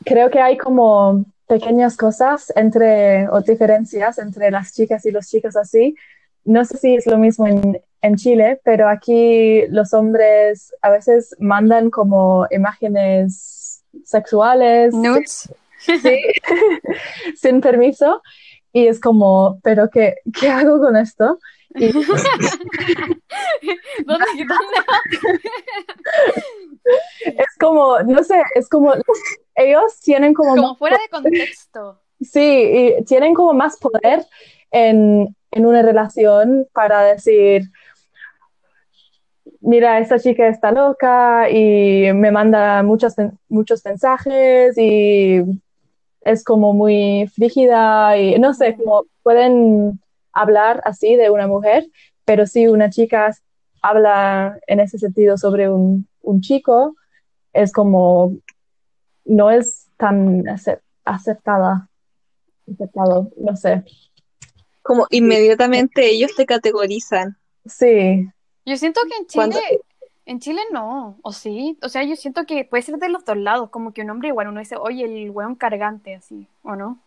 creo que hay como pequeñas cosas entre, o diferencias entre las chicas y los chicos así. No sé si es lo mismo en, en Chile, pero aquí los hombres a veces mandan como imágenes sexuales Nudes. sí, sin permiso. Y es como, ¿pero qué, qué hago con esto? Y ¿Dónde, dónde? es como, no sé, es como, ellos tienen como, Como fuera de contexto. Sí, y tienen como más poder en, en una relación para decir, mira, esta chica está loca y me manda muchos, muchos mensajes y es como muy frígida y no sé, como pueden hablar así de una mujer, pero si una chica habla en ese sentido sobre un, un chico, es como, no es tan acep- aceptada, aceptado, no sé. Como inmediatamente ellos te categorizan. Sí, Yo siento que en Cuando- Chile, en Chile no, o sí. O sea, yo siento que puede ser de los dos lados, como que un hombre igual uno dice, oye, el weón cargante, así, ¿o no?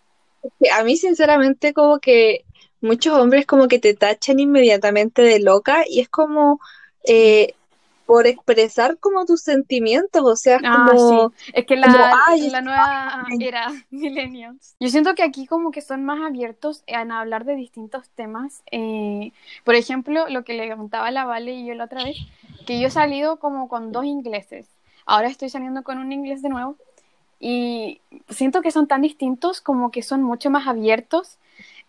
A mí, sinceramente, como que muchos hombres como que te tachan inmediatamente de loca y es como eh, por expresar como tus sentimientos, o sea, es Ah, como, sí. Es que la, como, ay, la nueva era millennials. Yo siento que aquí como que son más abiertos en hablar de distintos temas. Eh, por ejemplo, lo que le contaba la Vale y yo la otra vez, que yo he salido como con dos ingleses. Ahora estoy saliendo con un inglés de nuevo. Y siento que son tan distintos como que son mucho más abiertos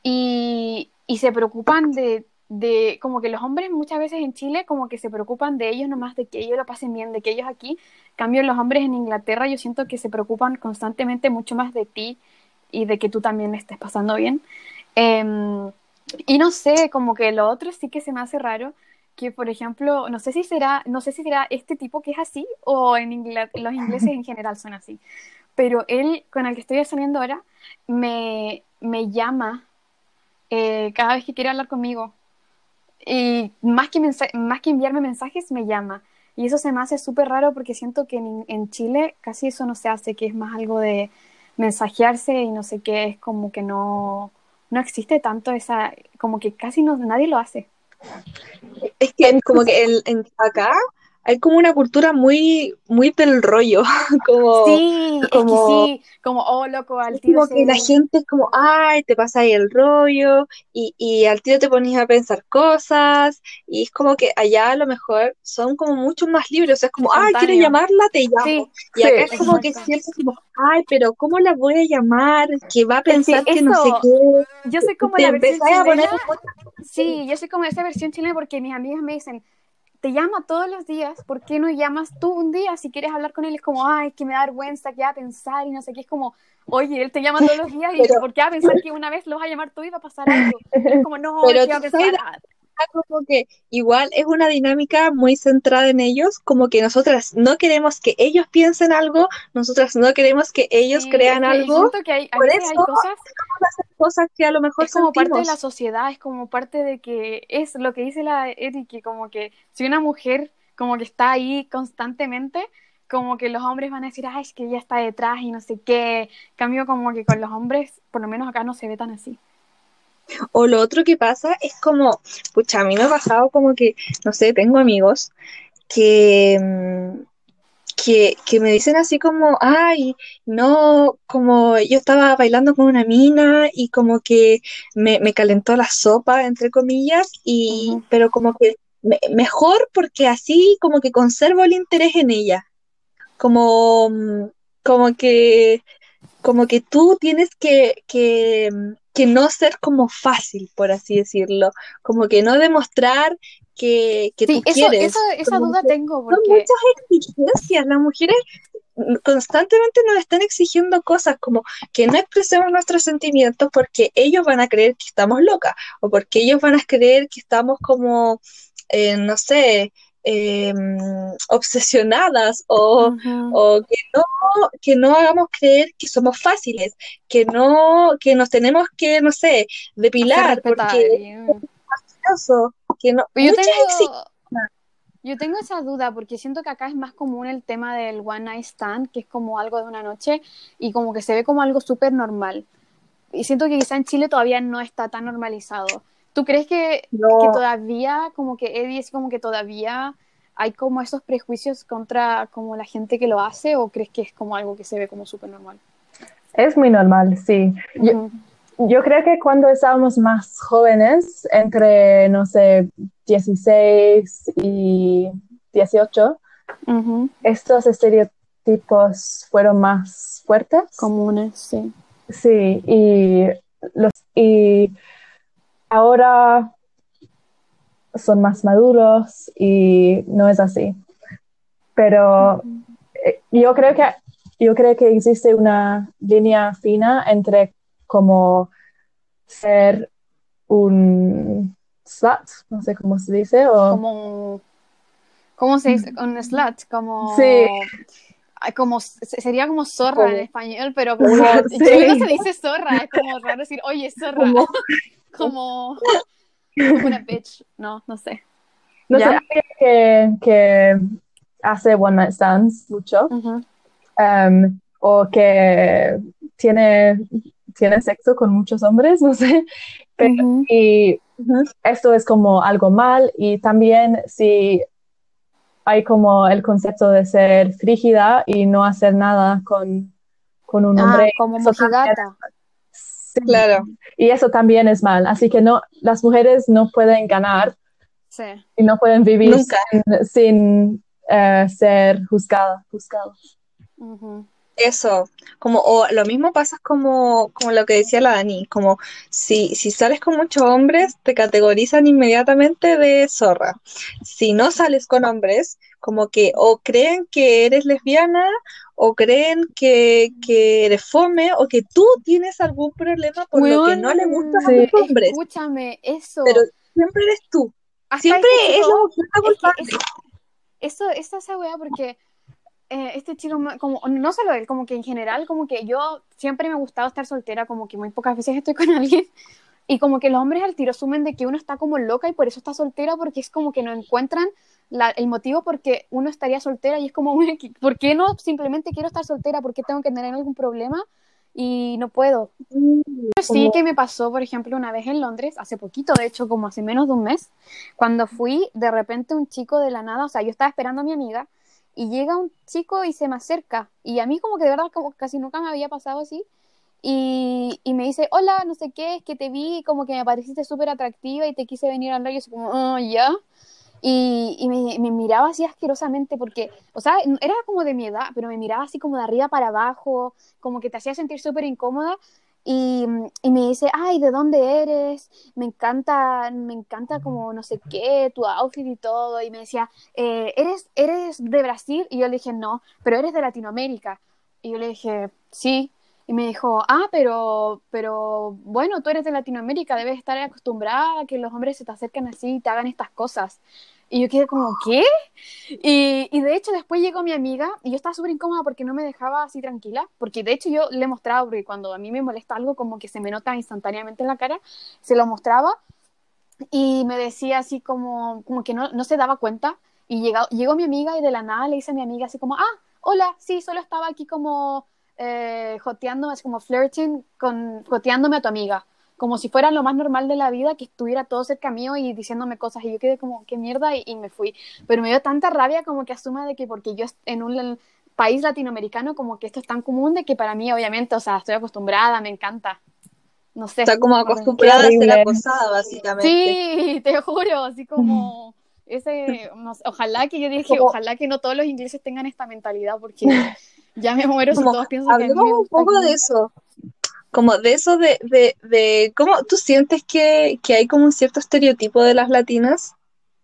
y, y se preocupan de, de, como que los hombres muchas veces en Chile como que se preocupan de ellos nomás, de que ellos lo pasen bien, de que ellos aquí, en cambio los hombres en Inglaterra yo siento que se preocupan constantemente mucho más de ti y de que tú también estés pasando bien. Em, y no sé, como que lo otro sí que se me hace raro, que por ejemplo, no sé si será, no sé si será este tipo que es así o en Ingla- los ingleses en general son así, pero él con el que estoy saliendo ahora me, me llama eh, cada vez que quiere hablar conmigo y más que, más que enviarme mensajes me llama y eso se me hace súper raro porque siento que en, en Chile casi eso no se hace, que es más algo de mensajearse y no sé qué, es como que no, no existe tanto esa, como que casi no, nadie lo hace. es que como que el- en- acá hay como una cultura muy, muy del rollo, como... Sí, es que como- sí, como, oh, loco, al tiro como que la gente es como, ay, te pasa ahí el rollo y, y al tiro te pones a pensar cosas y es como que allá a lo mejor son como mucho más libres, o sea, es como, ay, ¿quieres Espontáneo. llamarla? Te llamo. Sí, Y acá Sí, es como que siempre es como, ay, pero ¿cómo la voy a llamar? Que va a pensar que, no sé qué. yo soy como Te la versión empezás a poner chilena, sí, yo soy como esa versión chilena porque mis amigas me dicen, te llama todos los días, ¿por qué no llamas tú un día si quieres hablar con él? Es como, ay, que me da vergüenza, que va a pensar y no sé qué, es como, oye, él te llama todos los días y Pero- ¿por qué va a pensar que una vez lo vas a llamar tú y va a pasar algo? Y es como, no, Pero ¿qué va a pensar? Como que igual es una dinámica muy centrada en ellos, como que nosotras no queremos que ellos piensen algo, nosotras no queremos que ellos crean algo. Que hay, por eso hay cosas, cosas que a lo mejor es como parte de la sociedad, es como parte de que es lo que dice la Eric, que como que si una mujer como que está ahí constantemente, como que los hombres van a decir, ay, es que ella está detrás y no sé qué. Cambio como que con los hombres, por lo menos acá no se ve tan así. O lo otro que pasa es como, pucha, a mí me ha pasado como que, no sé, tengo amigos que, mm, que, que, me dicen así como, ay, no, como yo estaba bailando con una mina y como que me, me calentó la sopa, entre comillas, y, pero como que mejor porque así como que conservo el interés en ella. Como, mm, como que, como que tú tienes que, que, que no ser como fácil, por así decirlo, como que no demostrar que, que tú quieres. esa duda tengo. Porque... Son muchas exigencias, las mujeres constantemente nos están exigiendo cosas como que no expresemos nuestros sentimientos porque ellos van a creer que estamos locas o porque ellos van a creer que estamos como, eh, no sé, eh, obsesionadas o, o, que, no, que no hagamos creer que somos fáciles, que no, que nos tenemos que, no sé, depilar, porque que no, yo tengo, yo tengo esa duda porque siento que acá es más común el tema del one night stand, que es como algo de una noche y como que se ve como algo súper normal. Y siento que quizá en Chile todavía no está tan normalizado. ¿Tú crees que, todavía, como que Eddie es como que todavía hay como esos prejuicios contra como la gente que lo hace o crees que es como algo que se ve como súper normal? Es muy normal, sí. yo, creo que cuando estábamos más jóvenes, entre, no sé, 16 y 18, estos estereotipos fueron más fuertes. Comunes, sí. Sí, y, los, y ahora son más maduros y no es así. Pero eh, yo creo que yo creo que existe una línea fina entre como ser un slut, no sé cómo se dice, o como ¿cómo se dice? Un slut, como sí. como sería como zorra en español, pero como no se dice zorra, es como raro decir, "Oye, zorra." como, una bitch, no, no sé. No sé, que, que hace one night stands mucho, um, o que tiene, tiene sexo con muchos hombres, no sé, y esto es como algo mal, y también si hay como el concepto de ser frígida y no hacer nada con, con un ah, hombre. Claro. Y eso también es mal. Así que no, las mujeres no pueden ganar y no pueden vivir sin, eh, ser juzgadas. juzgados. Eso, como, o lo mismo pasa como, como lo que decía la Dani, como si, si sales con muchos hombres, te categorizan inmediatamente de zorra. Si no sales con hombres, como que o creen que eres lesbiana o creen que, que eres fome o que tú tienes algún problema por lo que no le gustan a los hombres. Escúchame, eso. Pero siempre eres tú. siempre es la mujer culpable. Eso, eso, esa weá porque eh, este chico, como, no solo él, como que en general, como que yo siempre me ha gustado estar soltera, como que muy pocas veces estoy con alguien. Y como que los hombres al tiro asumen de que uno está como loca y por eso está soltera, porque es como que no encuentran el motivo porque uno estaría soltera y es como, ¿por qué no simplemente quiero estar soltera? ¿Por qué tengo que tener algún problema? Y no puedo. Mm, sí que me pasó, por ejemplo, una vez en Londres, hace poquito, de hecho, como hace menos de un mes, cuando fui, de repente un chico de la nada, o sea, yo estaba esperando a mi amiga y llega un chico y se me acerca. Y a mí como que de verdad como casi nunca me había pasado así. Y, y me dice, hola, no sé qué, es que te vi, como que me pareciste súper atractiva y te quise venir a hablar. Y yo como, oh, ya. Y, y me, me, miraba así asquerosamente porque, o sea, era como de mi edad, pero me miraba así como de arriba para abajo, como que te hacía sentir súper incómoda. Y, y, me dice, ay, ¿de dónde eres? Me encanta, me encanta como no sé qué, tu outfit y todo. Y me decía, eh, ¿eres, ¿eres de Brasil? Y yo le dije, no, pero eres de Latinoamérica. Y yo le dije, sí. Y me dijo, ah, pero, pero bueno, tú eres de Latinoamérica, debes estar acostumbrada a que los hombres se te acerquen así y te hagan estas cosas. Y yo quedé como, ¿qué? Y, y de hecho después llegó mi amiga y yo estaba súper incómoda porque no me dejaba así tranquila, porque de hecho yo le mostraba, porque cuando a mí me molesta algo como que se me nota instantáneamente en la cara, se lo mostraba y me decía así como, como que no, no se daba cuenta. Y llegó, llegó mi amiga y de la nada le dice a mi amiga así como, ah, hola, sí, solo estaba aquí como eh, joteándome, así como flirting, con, joteándome a tu amiga. Como si fuera lo más normal de la vida, que estuviera todo cerca mío y diciéndome cosas. Y yo quedé como, qué mierda, y, y me fui. Pero me dio tanta rabia como que asuma de que porque yo en un país latinoamericano, como que esto es tan común de que para mí, obviamente, o sea, estoy acostumbrada, me encanta. No sé. Está como acostumbrada a ser acosada, básicamente. Sí, te juro, así como ese, no sé, ojalá que yo dije, Como- ojalá que no todos los ingleses tengan esta mentalidad, porque ya me muero si todos piensan que a mí Hablemos me un gusta poco que- de eso. Como de eso de, de, de cómo tú sientes que, que hay como un cierto estereotipo de las latinas.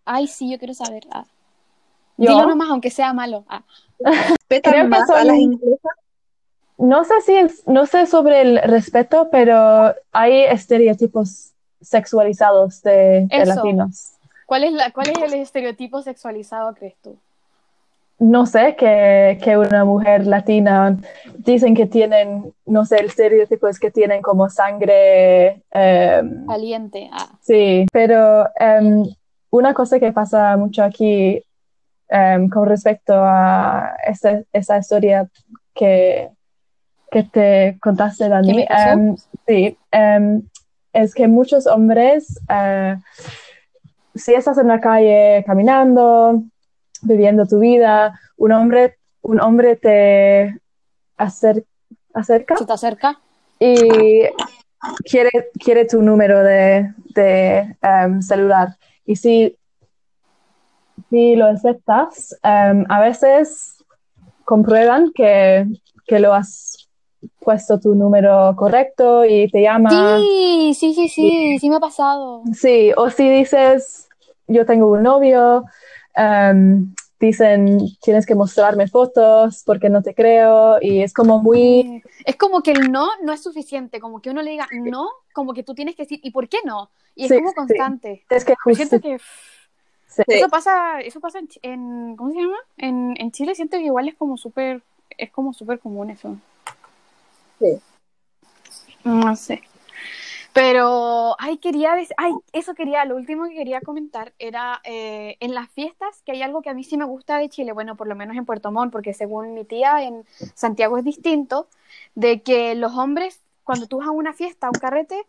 Ay, sí, yo quiero saber. Ah. Yo Dilo nomás, aunque sea malo. Ah. ¿Respetan más a las inglesas? no sé si es, no sé sobre el respeto, pero hay estereotipos sexualizados de, de latinos. ¿Cuál es, la, ¿Cuál es el estereotipo sexualizado, crees tú? No sé que, que una mujer latina dicen que tienen, no sé, el estereotipo es que tienen como sangre, em, Valiente. Ah. sí, pero em, una cosa que pasa mucho aquí em, con respecto a esa, esa historia que, que te contaste, ¿Qué Dani, sí, es que muchos hombres, eh, si estás en la calle caminando, viviendo tu vida, un hombre, un hombre te acer- acerca ¿Se te acerca? y quiere, quiere tu número de, de, em, celular. Y si, si lo aceptas, em, a veces comprueban que, que lo has puesto tu número correcto y te llama. Sí, sí, sí, sí, sí me ha pasado. Sí, o si dices, yo tengo un novio, em, dicen, tienes que mostrarme fotos porque no te creo, y es como muy, Es como que el no no es suficiente, como que uno le diga no, como que tú tienes que decir, ¿y por qué no? Y es Sí, como sí. constante. es que Pero siento que sí. Sí. eso pasa, eso pasa en, en- ¿cómo se llama? En, en Chile siento que igual es como súper, es como súper común eso. Sí. No sé. Pero, ay, quería decir, ay, eso quería, lo último que quería comentar era eh, en las fiestas, que hay algo que a mí sí me gusta de Chile, bueno, por lo menos en Puerto Montt, porque según mi tía en Santiago es distinto, de que los hombres, cuando tú vas a una fiesta, a un carrete,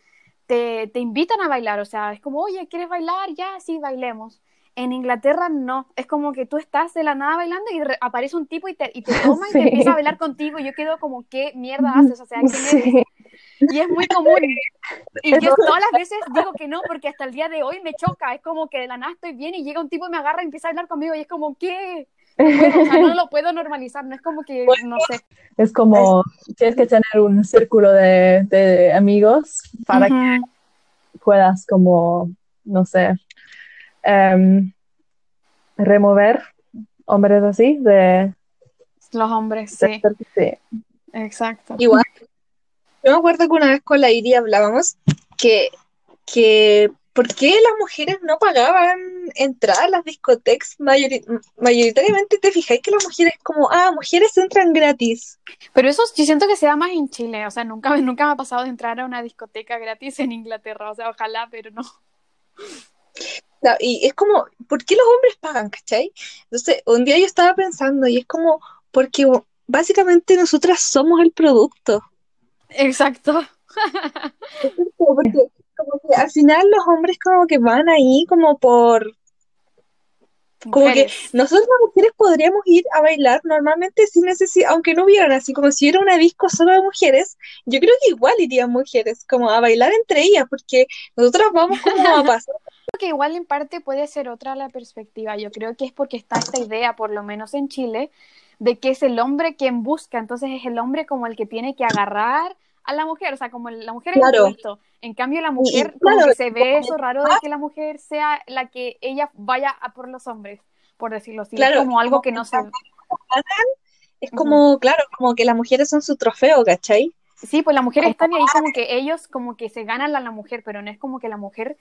te, te invitan a bailar, o sea, es como, oye, ¿quieres bailar? Ya, sí, bailemos. En Inglaterra no, es como que tú estás de la nada bailando y re- aparece un tipo y te, y te toma y te empieza a bailar contigo y yo quedo como, ¿qué mierda haces? O sea, ¿quién eres? Sí, Y es muy común. Y yo todas las veces digo que no, porque hasta el día de hoy me choca. Es como que de la nada estoy bien y llega un tipo y me agarra y empieza a hablar conmigo y es como, ¿qué? O sea, no lo puedo normalizar. No es como que, no sé. es como, tienes que tener un círculo de, de amigos para que puedas como, no sé, em, remover hombres así de, Los hombres, de- sí, sí. exacto. Igual. Yo me acuerdo que una vez con la Iri hablábamos que, que ¿por qué las mujeres no pagaban entrada a las discotecas? Mayori- mayoritariamente te fijáis que las mujeres como, ah, mujeres entran gratis. Pero eso yo siento que se da más en Chile. O sea, nunca, nunca me ha pasado de entrar a una discoteca gratis en Inglaterra. O sea, ojalá, pero no. No, Y es como, ¿por qué los hombres pagan, cachai? Entonces, un día yo estaba pensando y es como, porque básicamente nosotras somos el producto. Exacto. Porque como que al final los hombres como que van ahí como por, como que nosotros las mujeres podríamos ir a bailar normalmente sin necesidad, aunque no hubieran así como si hubiera una disco solo de mujeres, yo creo que igual irían mujeres como a bailar entre ellas, porque nosotras vamos como a pasar. que igual en parte puede ser otra la perspectiva. Yo creo que es porque está esta idea, por lo menos en Chile, de que es el hombre quien busca, entonces es el hombre como el que tiene que agarrar a la mujer, o sea, como la mujer es Claro. En cambio, la mujer, Y, como que se ve eso raro de que la mujer sea la que ella vaya a por los hombres, por decirlo así. Claro, es como algo como que no se... Es como, claro, como que las mujeres son su trofeo, ¿cachai? Sí, pues la mujer están ahí como que ellos como que se ganan a la mujer, pero no es como que la mujer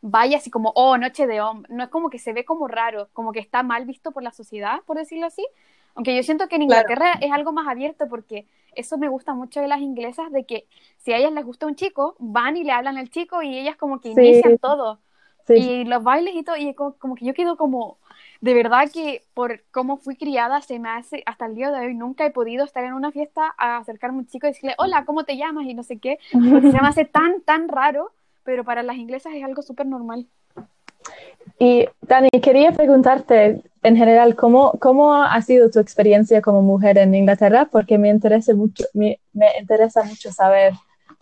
vaya así como, oh, noche de hombre. No es como que se ve como raro, como que está mal visto por la sociedad, por decirlo así. Aunque yo siento que en Inglaterra es algo más abierto porque eso me gusta mucho de las inglesas, de que si a ellas les gusta un chico, van y le hablan al chico y ellas como que inician todo. Y los bailes y todo, y como, que yo quedo como, de verdad que por cómo fui criada, se me hace, hasta el día de hoy nunca he podido estar en una fiesta a acercarme a un chico y decirle, hola, ¿cómo te llamas? Y no sé qué, porque se me hace tan, tan raro, pero para las inglesas es algo súper normal. Y Dani, quería preguntarte en general, ¿cómo, ¿cómo ha sido tu experiencia como mujer en Inglaterra? Porque me interesa mucho, me, interesa mucho saber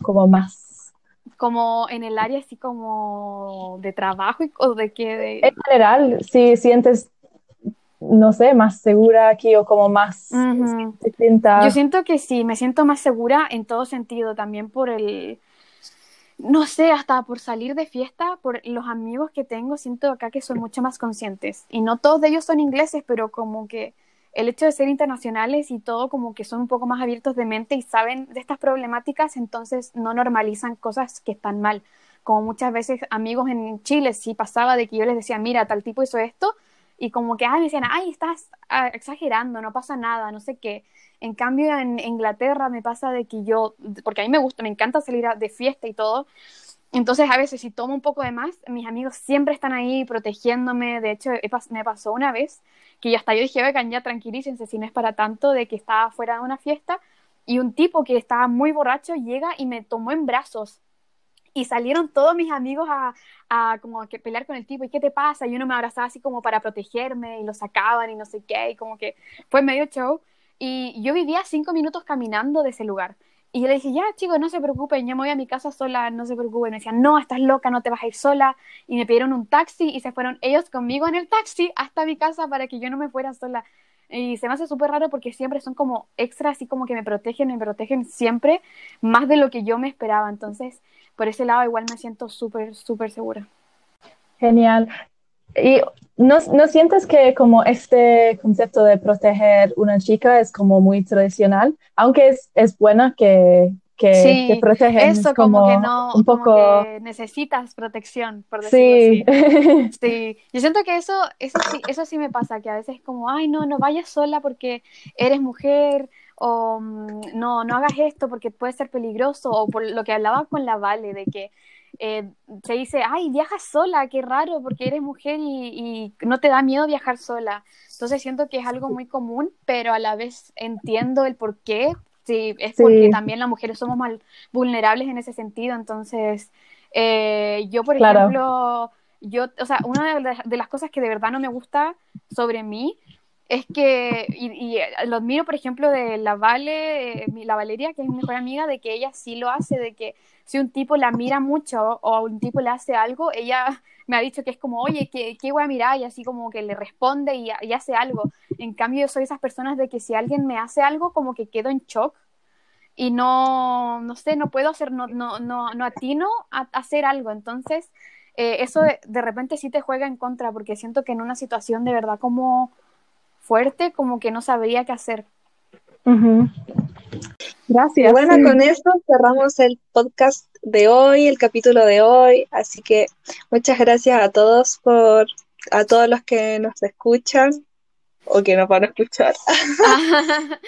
cómo más. Como en el área así como de trabajo o de qué? En general, si sientes, no sé, más segura aquí o como más... Yo siento que sí, me siento más segura en todo sentido, también por el no sé, hasta por salir de fiesta, por los amigos que tengo, siento acá que son mucho más conscientes. Y no todos de ellos son ingleses, pero como que el hecho de ser internacionales y todo como que son un poco más abiertos de mente y saben de estas problemáticas, entonces no normalizan cosas que están mal. Como muchas veces amigos en Chile sí pasaba de que yo les decía, mira, tal tipo hizo esto, y como que, ay, me decían, ay, estás ah, exagerando, no pasa nada, no sé qué. En cambio, en Inglaterra me pasa de que yo, porque a mí me gusta, me encanta salir de fiesta y todo, entonces a veces si tomo un poco de más, mis amigos siempre están ahí protegiéndome, de hecho me pasó una vez que hasta yo dije, oigan, ya tranquilícense, si no es para tanto, de que estaba fuera de una fiesta y un tipo que estaba muy borracho llega y me tomó en brazos y salieron todos mis amigos a, a como pelear con el tipo, ¿y qué te pasa? Y uno me abrazaba así como para protegerme y lo sacaban y no sé qué, y como que fue medio show. Y yo vivía cinco minutos caminando de ese lugar. Y yo le dije, ya chicos, no se preocupen, yo me voy a mi casa sola, no se preocupen. Me decían, no, estás loca, no te vas a ir sola. Y me pidieron un taxi y se fueron ellos conmigo en el taxi hasta mi casa para que yo no me fuera sola. Y se me hace súper raro porque siempre son como extras, así como que me protegen, me protegen siempre, más de lo que yo me esperaba. Entonces, por ese lado igual me siento súper, súper segura. Genial. ¿Y no, no, sientes que como este concepto de proteger una chica es como muy tradicional? Aunque es, es buena que, que sí, te protegen. Eso como, que no, un poco... Como que necesitas protección, por decirlo sí. Sí, yo siento que eso, eso, sí, eso sí me pasa, que a veces como, ay, no, no vayas sola porque eres mujer, o mm, no, no hagas esto porque puede ser peligroso, o por lo que hablaba con la Vale, de que eh, se dice, ay, viajas sola, qué raro, porque eres mujer y, no te da miedo viajar sola. Entonces siento que es algo muy común, pero a la vez entiendo el por qué. Sí, es porque también las mujeres somos más vulnerables en ese sentido. Entonces, eh, yo, por ejemplo, yo, o sea, una de las cosas que de verdad no me gusta sobre mí es que, y, lo admiro, por ejemplo, de la Vale, eh, la Valeria, que es mi mejor amiga, de que ella sí lo hace, de que si un tipo la mira mucho o a un tipo le hace algo, ella me ha dicho que es como, oye, ¿qué, qué voy a mirar? Y así como que le responde y, hace algo. En cambio, yo soy esas personas de que si alguien me hace algo, como que quedo en shock y no, no sé, no puedo hacer, no, no, no, no atino a, hacer algo. Entonces, eh, eso de, de repente sí te juega en contra, porque siento que en una situación de verdad como fuerte, como que no sabría qué hacer. Gracias. bueno, con esto cerramos el podcast de hoy, el capítulo de hoy. Así que muchas gracias a todos por, a todos los que nos escuchan o que nos van a escuchar.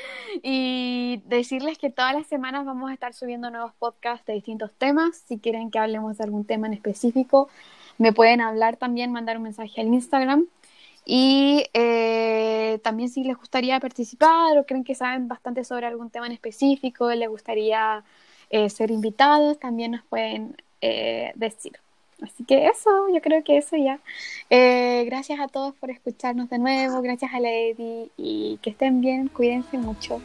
y decirles que todas las semanas vamos a estar subiendo nuevos podcasts de distintos temas. Si quieren que hablemos de algún tema en específico, me pueden hablar también, mandar un mensaje al Instagram. Y eh, también si les gustaría participar o creen que saben bastante sobre algún tema en específico, les gustaría eh, ser invitados, también nos pueden eh, decir. Así que eso, yo creo que eso ya. gracias a todos por escucharnos de nuevo, gracias a Lady y que estén bien, cuídense mucho.